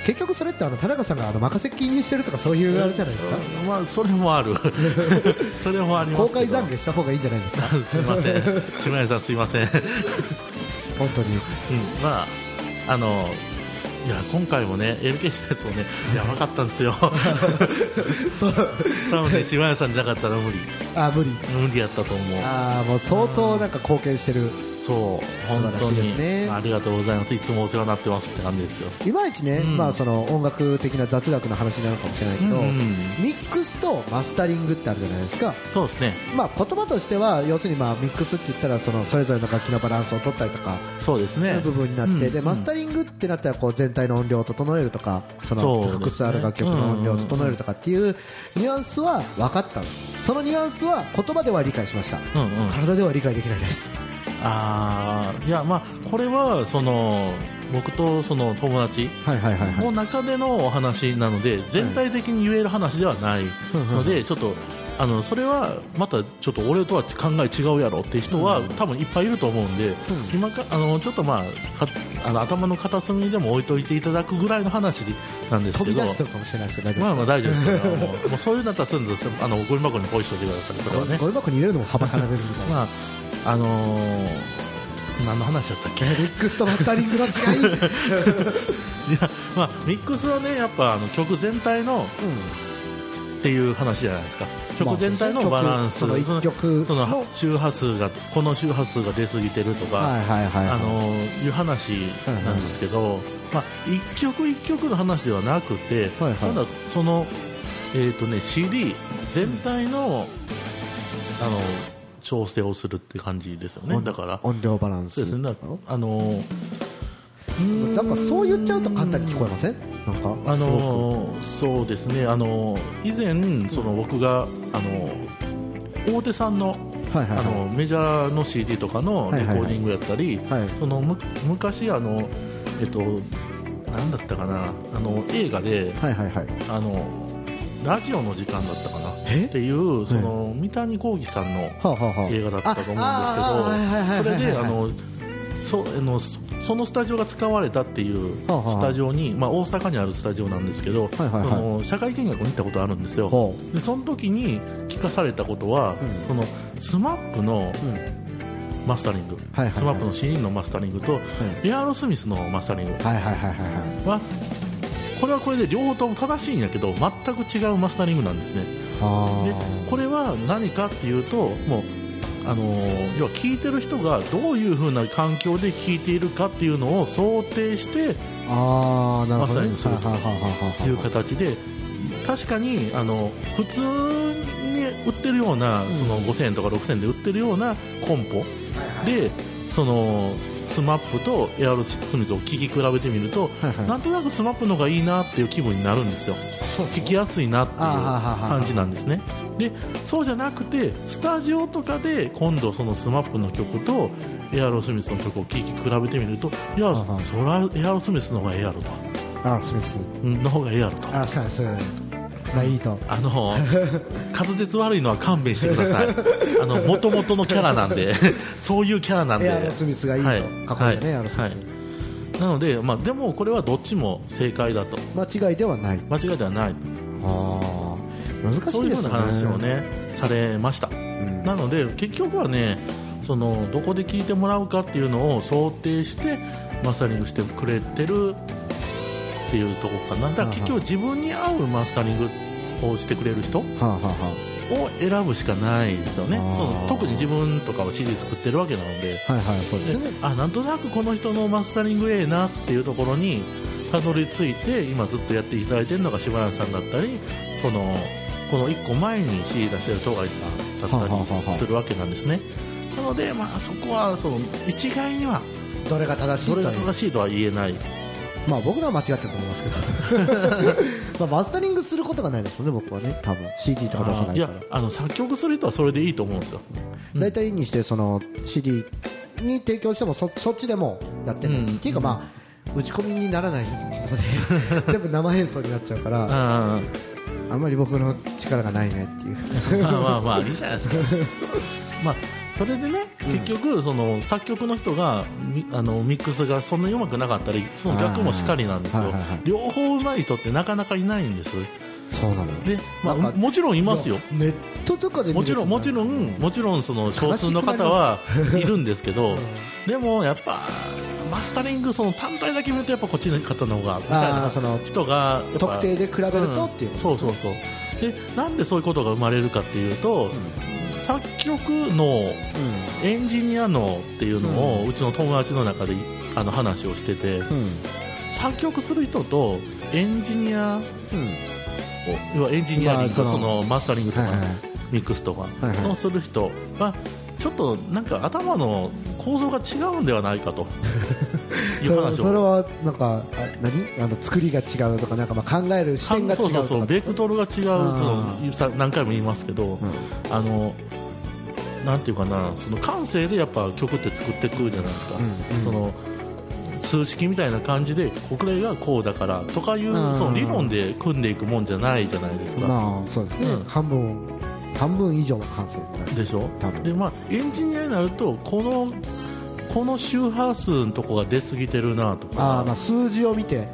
結局それってあの田中さんがあの任せっきりにしてるとかそういうあれじゃないですか？まあそれもある。それもあります公開懺悔した方がいいんじゃないですか？すいません。柴谷さんすいません。本当に。うん、まああのいや今回もね LK のやつもねやばかったんですよ。そう。多分ね柴谷さんじゃなかったら無理。あ無理。無理やったと思う。ああもう相当なんか貢献してるそう本当素晴らしいにですね。ありがとうございます。いつもお世話になってますって感じですよ。いまいちね、うん。まあ、その音楽的な雑学の話なのかもしれないけど、うん。うんミックスとマスタリングってあるじゃないですか、そうですね。まあ、言葉としては要するにまあミックスって言ったらそのそれぞれの楽器のバランスを取ったりとかそうですね。部分になって、うん。でマスタリングってなったらこう全体の音量を整えるとかその複数ある楽曲の音量を整えるとかっていうニュアンスは分かったんですそのニュアンスは言葉では理解しました、うんうん。体では理解できないですああいやまあこれはその僕とその友達の中でのお話なので全体的に言える話ではないのでちょっとあのそれはまたちょっと俺とは考え違うやろっていう人は多分いっぱいいると思うんで今かあのちょっとまあかあの頭の片隅でも置いといていただくぐらいの話なんですけど。まあまあ大丈夫ですよ。もうもうそういうのだったらするんですよあのゴミ箱にポイしといてくださいとかはね。ゴミ箱に入れるのもはばかられるみたいな。まああのー何の話だったっけ？ミックスとマスタリングの違い。いやまあミックスはねやっぱあの曲全体の、っていう話じゃないですか。曲全体のバランス、まあそのその周波数がこの周波数が出過ぎてるとか、あのいう話なんですけど、まあ、一曲一曲の話ではなくて、ただその、えーとね、CD 全体の,、あの調整をするって感じですよね。音だから。音量バランス。そうですね。だあのなんかそう言っちゃうと簡単に聞こえません？なんかあのそうですね。あの以前その僕があの大手さんの,、はいはいはい。あのメジャーの CD とかのレコーディングやったり、そのむ昔あのえっとなんだったかな。あの映画で、はいはいはい。あのラジオの時間だったかなっていうその三谷幸喜さんの映画だったと思うんですけどそれではいあのそあのそそのスタジオが使われたっていうスタジオに、まあ、大阪にあるスタジオなんですけど、はの社会見学に行ったことあるんですよ。でその時に聞かされたことは、そのスマップのマスタリング、はいはいはい。スマップの CD のマスタリングと、エアロスミスのマスタリングはこれはこれで両方とも正しいんやけど全く違うマスタリングなんですね。でこれは何かっていうともうあのー要は聞いてる人がどういう風な環境で聞いているかっていうのを想定してマスタリングすると。いう形で確かにあの普通に売ってるような、その5000円とか6000円で売ってるようなコンポでそのスマップとエアロスミスを聞き比べてみると、なんとなくスマップの方がいいなっていう気分になるんですよ。聞きやすいなっていう感じなんですね。でそうじゃなくてスタジオとかで今度そのスマップの曲とエアロスミスの曲を聴き比べてみるといやそらエアロスミスの方がええやろと。あスミス。の方がええやろと。あそうそうがいいとあの滑舌悪いのは勘弁してください。あの元々のキャラなんで そういうキャラなんで。エアロスミスがいいとはい。かっこいいよねはエアロスミス。はい。なので、まあ、でもこれはどっちも正解だと。間違いではない。間違いではない。あ難しいですよね。そういうふうな話をねされました、なので結局はねそのどこで聞いてもらうかっていうのを想定してマスタリングしてくれてるっていうところかな。だから結局自分に合うマスタリングをしてくれる人を選ぶしかないですよね。その特に自分とかは CD 作ってるわけなので。はいはいそうですね。あなんとなくこの人のマスタリングええなっていうところにたどり着いて今ずっとやっていただいてるのが柴原さんだったりそのこの1個前に CD 出してる東海さんだったりするわけなんですね。なので、まあ、そこはその一概にはどれが正しいとい。うどれが正しいとは言えない。まあ僕らは間違ってると思いますけど まあマスタリングすることがないですもんね僕はね。多分。CD とか出さないいやあの作曲する人はそれでいいと思うんですよ。大体にしてその CD に提供してもそそっちでもやってる、うん。っていうかまあ打ち込みにならないので 全部生演奏になっちゃうからああんまり僕の力がないねっていう。まあまあまあいいじゃないですか。まあそれでね結局その作曲の人がミあのミックスがそんなにうまくなかったりその逆もしかりなんですよ。両方うまい人ってなかなかいないんです。そうなので、まあ、もちろんいますよ。ネットとかでもちろんもちろんもちろんその少数の方はいるんですけどでもやっぱマスタリングその単体だけ見るとやっぱこっちの方の方がみたいあなーその人が特定で比べるとっていう、ん。そうそうそう。でなんでそういうことが生まれるかっていうと、作曲のエンジニアのっていうのを、うちの友達の中であの話をしてて、作曲する人とエンジニアを、要はエンジニアリング、まあそのマスタリングとか、ミックスとかはいはい。のする人はちょっとなんか頭の構造が違うんではないかと。い そうれはなんかあ何？あの作りが違うとかなんかまあ考える視点が違うとか。そうそうそうベクトルが違うその何回も言いますけど、あのなんていうかなその感性でやっぱ曲って作ってくるじゃないですか、その数式みたいな感じでこれがこうだからとかいうその理論で組んでいくもんじゃないじゃないですか、まあそうですね、うん。半分半分以上の感性でしょ？で、まあ、エンジニアになるとこのこの周波数のとこが出過ぎてるなとか。あーまあ数字を見て。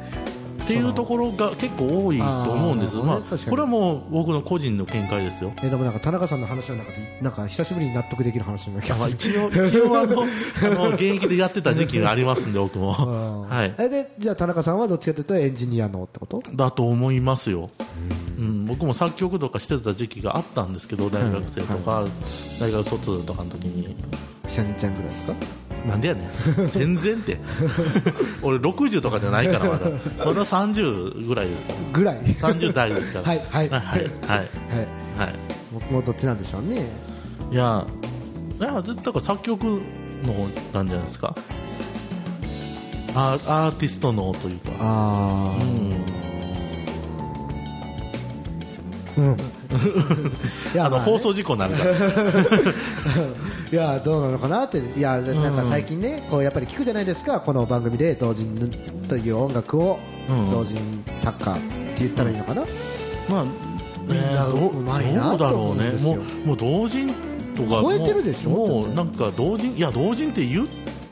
っていうところが結構多いと思うんです、あーまあこれはもう僕の個人の見解ですよ。えでもなんか田中さんの話の中でなんか久しぶりに納得できる話の気がす。る一応一応あの あの現役でやってた時期がありますんで僕も、はい、えでじゃあ田中さんはどっちかというとエンジニアのってこと？だと思いますよ、うん、僕も作曲とかしてた時期があったんですけど大学生とか、大学卒とかの時に。戦前ぐらいですか？なんでやねん。全然って。俺60とかじゃないからまだ。まだ30ぐらい。ですぐらい。30代ですから。はいはい。はいはいはい、はい。僕もどっちなんでしょうね。いやいやだから作曲のなんじゃないですか。アーアーティストのというか。ああうんうん。いやあの放送事故になるから。いやどうなのかなって。いやなんか最近ねこうやっぱり聞くじゃないですかこの番組で同人という音楽をうん。同人作家って言ったらいいのかな？まあみんなどうまいなどうだろうねと思うんですよもうもう同人とか超えてるでしょ？もうもうなんか同人いや同人って言っ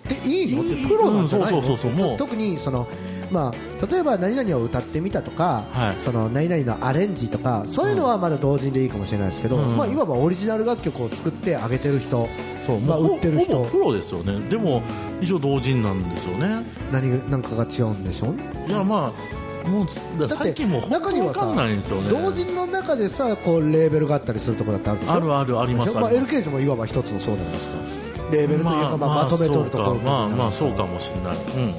でいいの？ってプロなんじゃないの？うんそうそうそうそう特にそのまあ、例えば何々を歌ってみたとか、その何々のアレンジとかそういうのはまだ同人でいいかもしれないですけど、うん。まあ、いわばオリジナル楽曲を作ってあげてる人そうまあ、売ってる人。ほぼプロですよね。でも一応同人なんですよね。何なんかが違うんでしょいやまあもうだだって最近もう本当わかんないんですよね。同人の中でさこうレーベルがあったりするところだってあるあるあるありますまあ、LK ズもいわば一つのそうじゃないですか？レーベルというか、まあまとめとるところまあまあそうかもしれない、うん、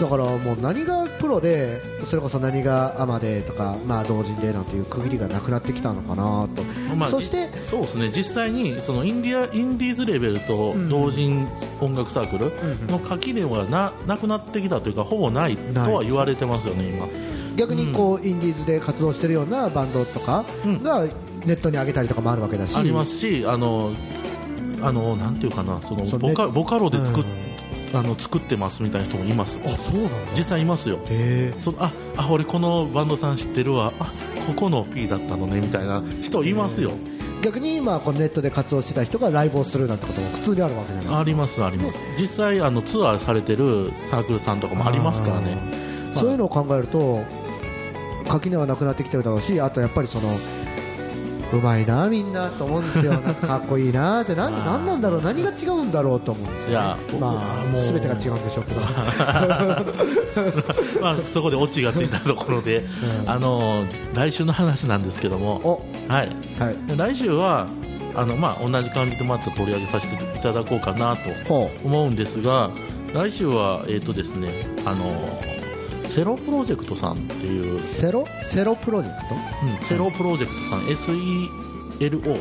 だからもう何がプロでそれこそ何がアマでとか、まあ、同人でなんていう区切りがなくなってきたのかなと、まあそしてじそうですね。実際にそのインディアインディーズレベルと同人音楽サークルの垣根はななくなってきたというかほぼないとは言われてますよね今。逆にこう、インディーズで活動してるようなバンドとかがネットに上げたりとかもあるわけだし。ありますしあのあのなんていうかなそのボカねボカロで作っ、あの作ってますみたいな人もいます。あそうなんだ。実際いますよ。そああ俺このバンドさん知ってるわ。あここの P だったのねみたいな人いますよ。逆に今このネットで活動してた人がライブをするなんてことも普通にあるわけじゃないありますあります。実際あのツアーされてるサークルさんとかもありますからね。そういうのを考えると垣根はなくなってきてるだろうしあとやっぱりそのうまいなみんなと思うんですよ。なんかかっこいいなって。なんなんだろう。何が違うんだろうと思うんですよ、ね、まあもう。全てが違うんでしょうけど。まあ、そこでオチがついたところで、あの来週の話なんですけども、はい。来週はあの、まあ、同じ感じでまた取り上げさせていただこうかなと思うんですが来週は、えーとですね、あのセロプロジェクトさんっていう。セロ？セロプロジェクト、うん、セロプロジェクトさん。SELO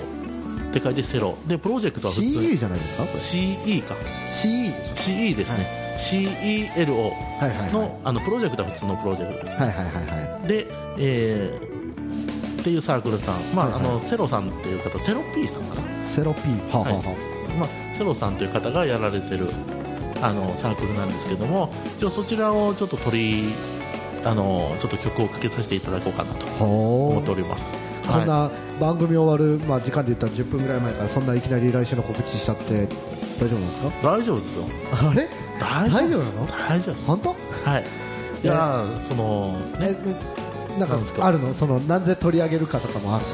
って書いてセロ。でプロジェクトは普通に。CE じゃないですか？CE か。CE でしょ？CE ですね、CELO の,、あのプロジェクトは普通のプロジェクトです、ね。はいはいはいはい。で、えーっていうサークルさん、まあはいはいあのセロさんっていう方セロ P さんかな。セロ P はあはあはあ。まあ、セロさんという方がやられてるあのサークルなんですけども一応そちらをちょっと取りあのちょっと曲をかけさせていただこうかなと思っております。こんな番組終わる、まあ、時間で言ったら10分ぐらい前からそんないきなり来週の告知しちゃって大丈夫ですか？大丈夫ですよ。あれ？大丈夫なの？大丈夫です。本当？はい。いやーそのね。なんかあるの？そのなぜ取り上げるかとかもある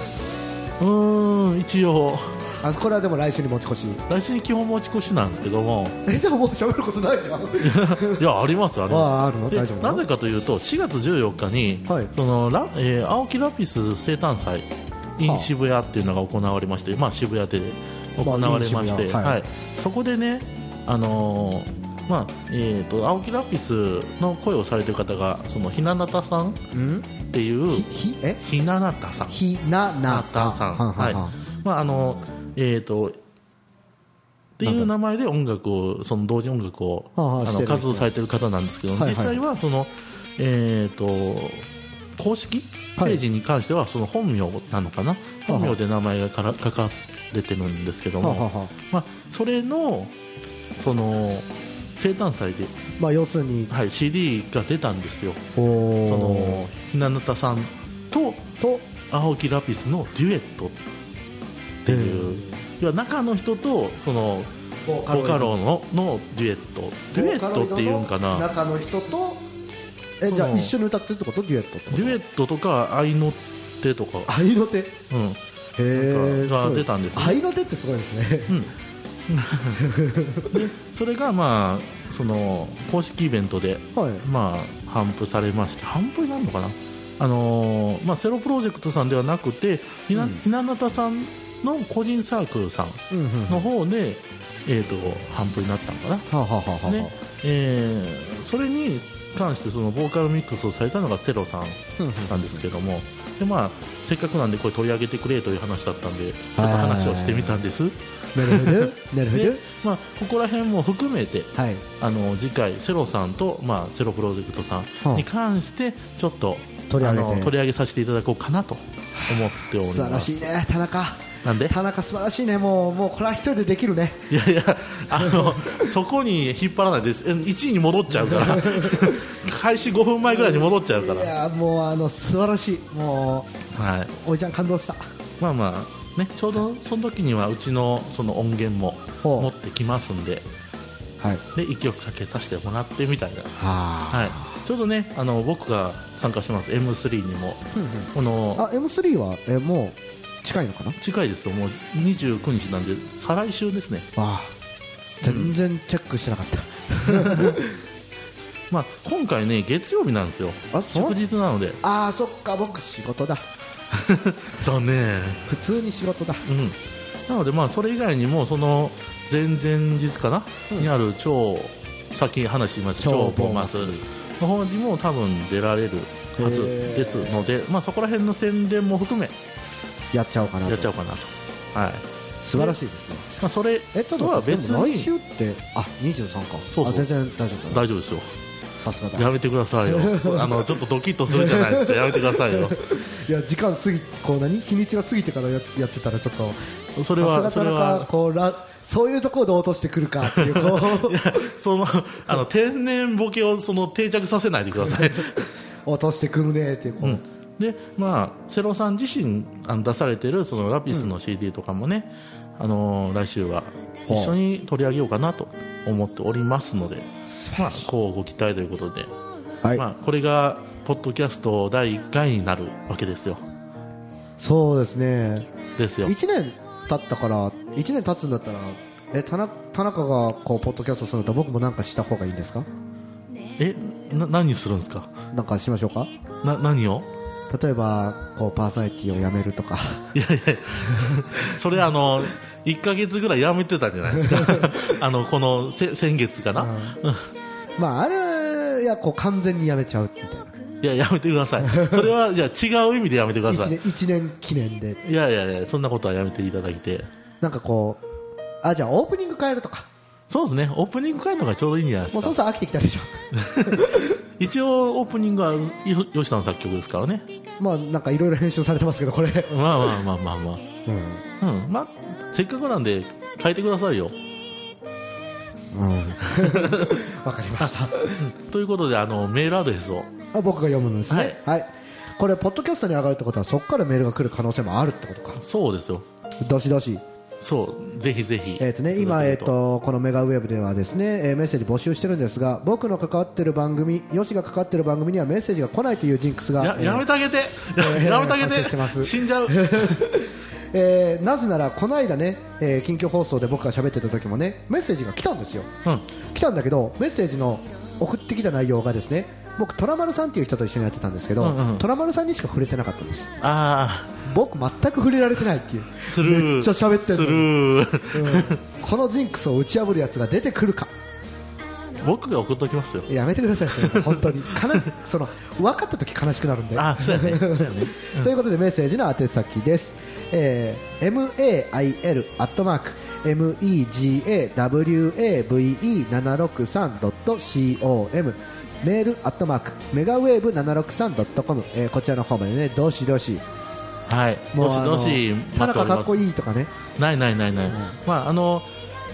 うーん一応あこれはでも来週に持ち越し。来週に基本持ち越しなんですけども。えじゃあもう喋ることないじゃん。いやありますあります。なぜかというと4月14日に、そのラえー青木ラピス生誕祭 in 渋谷っていうのが行われまして、まあ、渋谷で行われまして、まあ渋谷ははい。いそこでね、あのーまあえー、と青木ラピスの声をされてる方がそのひななたさんっていうひえ？ひななたさん。ひななた。さん。はい。まああのえー、とっていう名前で音楽をその同時音楽をはあの活動されてる方なんですけど、実際はその、えー、と公式？ページに関してはその本名なのかな、本名で名前がから書かれてるんですけども、まあ、それのその生誕祭で、まあ要するに、はい、CD が出たんですよ。そのひなのたさんと青木ラピスのデュエットっていう、要は中の人とそのボカロイド。カロののデュエット。デュエットっていうんかな。中の人とえじゃあ一緒に歌ってるってこと？デュエットデュエットとか愛の手？とか愛の手うんへが出たんですね。愛の手ってすごいですね、でそれがまあその公式イベントで、まあ頒布されまして。頒布になるのかな？あのーまあ、セロプロジェクトさんではなくてひな,、ひななたさんの個人サークルさんの方で、えー、と頒布になったのかな、はあはあはね。えーそれに関してそのボーカルミックスをされたのがセロさんなんですけども、でまあ、せっかくなんでこれ取り上げてくれという話だったんでちょっと話をしてみたんです。なるほど。なるほど。でまあ、ここら辺も含めて、あの次回セロさんと、まあ、セロプロジェクトさんに関してちょっと取り上げ取り上げさせていただこうかなと思っております。素晴らしいね田中なんで？田中素晴らしいね。もうもうこれは一人でできるね。いやいやあの そこに引っ張らないです1位に戻っちゃうから。開始5分前ぐらいに戻っちゃうかいらやもうあの素晴らしい。もはい、うおいちゃん感動した。まあまあねちょうどその時にはうちのその音源も持ってきますんで。はい。で1曲かけさせてもらってみたいな。ははい、ちょうどねあの僕が参加してます M3 にも。このあ M3 はえもう近いのかな？近いですよ。もう29日なんで再来週ですね。ああ。全然チェックしてなかった、まあ今回ね月曜日なんですよ。祝日なので。ああそっか。僕仕事だ。残念。普通に仕事だ。うん。なのでまあそれ以外にもその前々日かな、にある超さっき話しました超ボーマス。の方にも多分出られるはずですので、まあ、そこら辺の宣伝も含めやっちゃおうかなと。やっちゃおうかなと、はい、素晴らしいですね。まあ、それえちょっととは別に来週ってあ23か。そうそう。あ全然大丈夫だ。大丈夫ですよ。さすがだ。やめてくださいよ。あのちょっとドキッとするじゃないですか。やめてくださいよ。いや時間過ぎこう何？日にちが過ぎてからややってたらちょっとそれはさすが田それは。中こうらそういうところで落としてくるかっていうこう。そのあの天然ボケをその定着させないでください。落としてくるねっていうこう、でまあセロさん自身あの出されてるそのラピスの CD とかもね、あのー来週は一緒に取り上げようかなと思っておりますので、まあ、こうご期待ということで、はい。まあ、これがポッドキャスト第1回になるわけですよ。そうですね。ですよ。1年経ったから1年経つんだったらえ田中田中がこうポッドキャストするんだったら僕もなんかした方がいいんですか？えな何するんですか？なんかしましょうか？な何を？例えばこうパーソナリティをやめるとか。いやいやそれあの1か月ぐらいやめてたんじゃないですか。あのこのせ先月かな、うん。まああれいやこう完全にやめちゃうみたいないややめてください。それはじゃあ違う意味でやめてください。1年一年記念で。いやいやいやそんなことはやめていただいて。なんかこうあじゃあオープニング変えるとかそうですね。オープニング変えるのがちょうどいいんじゃないですか。もうそろそろ飽きてきたでしょ。一応オープニングは吉さんの作曲ですからね。まあなんかいろいろ編集されてますけどこれ。まあまあまあまあまあ。うん、まあせっかくなんで変えてくださいよ。わかりました。ということであのメールアドレスを。あ僕が読むんですね。はい、これポッドキャストに上がるってことはそこからメールが来る可能性もあるってことか。そうですよ。どしどしそうぜひぜひ。えーとね、今、えー、とこのメガウェブではですね、えーメッセージ募集してるんですが僕の関わってる番組よしが関わってる番組にはメッセージが来ないというジンクスがやえーやめてあげて、えー やめてあげて。死んじゃう。えーなぜならこの間ね、えー緊急放送で僕が喋ってた時もねメッセージが来たんですよ、来たんだけどメッセージの送ってきた内容がですね僕虎丸さんっていう人と一緒にやってたんですけど、うんうん。虎丸さんにしか触れてなかったんです。あ僕全く触れられてないっていう。めっちゃ喋ってるのに。スルー。このジンクスを打ち破るやつが出てくるか。僕が送っときますよ。やめてください本当に。悲 その分かった時悲しくなるんで。あそうやね。ということでメッセージの宛先です、えー、mail アットマーク megawave763.com メールアットマークメガウェーブ 763.com、えー、こちらの方までねどしどしはい。どしどし田中かっこいいいとかね。ないないないない、まああの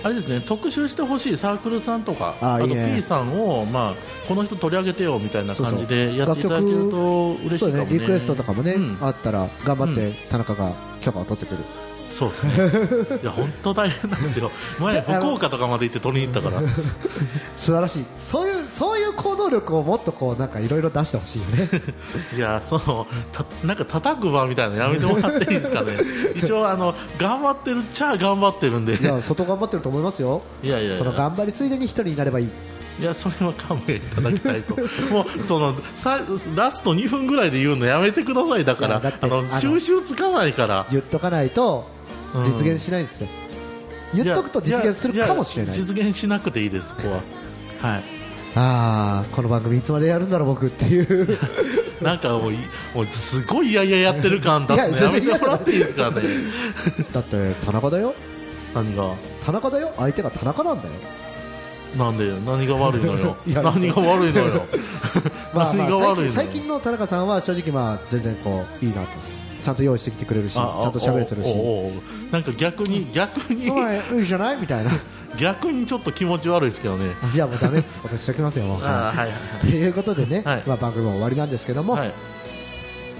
あれですね特集してほしいサークルさんとかあとあいいね P さんを、まあ、この人取り上げてよみたいな感じでやっていただけると嬉しいかもね。ね。リクエストとかもね、あったら頑張って田中が許可を取ってくる、そうですね。いや本当大変なんですよ。前福岡とかまで行って取りに行ったから。素晴らしい。そういうそういう行動力をもっとこうなんかいろいろ出してほしいよね。いやそのたなんか叩く場みたいなのやめてもらっていいですかね。一応あの頑張ってるっちゃ頑張ってるんで。いや相当頑張ってると思いますよ。いやいやその頑張りついでに一人になればいい。いやそれは勘弁いただきたいと。もうそのさラスト2分ぐらいで言うのやめてください。だからあの収集つかないから。言っとかないとうん実現しないんですよ、言っとくと実現するかもしれない。実現しなくていいですここは。はい。ああこの番組いつまでやるんだろう僕っていう。なんかもういもうすごいいやいややってる感出すのいややめてもらっていいですかね。だって田中だよ。何が？田中だよ。相手が田中なんだよ。なんで何が悪いのよ？何が悪いのよ？まあまあ最近の田中さんは正直まあ全然こういいなとちゃんと用意してきてくれるしちあゃんと喋れてるし。なんか逆に 逆に。おいいいじゃない？みたいな。逆にちょっと気持ち悪いですけどね。じゃあもうダメ。ってことにしておきますよもう。はいはい。ということでね、まあ、番組も終わりなんですけども、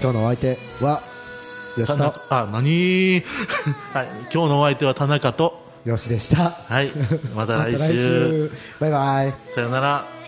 今日のお相手は吉田あ何？はい。今日のお相手は田中と。よしでした。はい。また来週。また来週。バイバイ。さよなら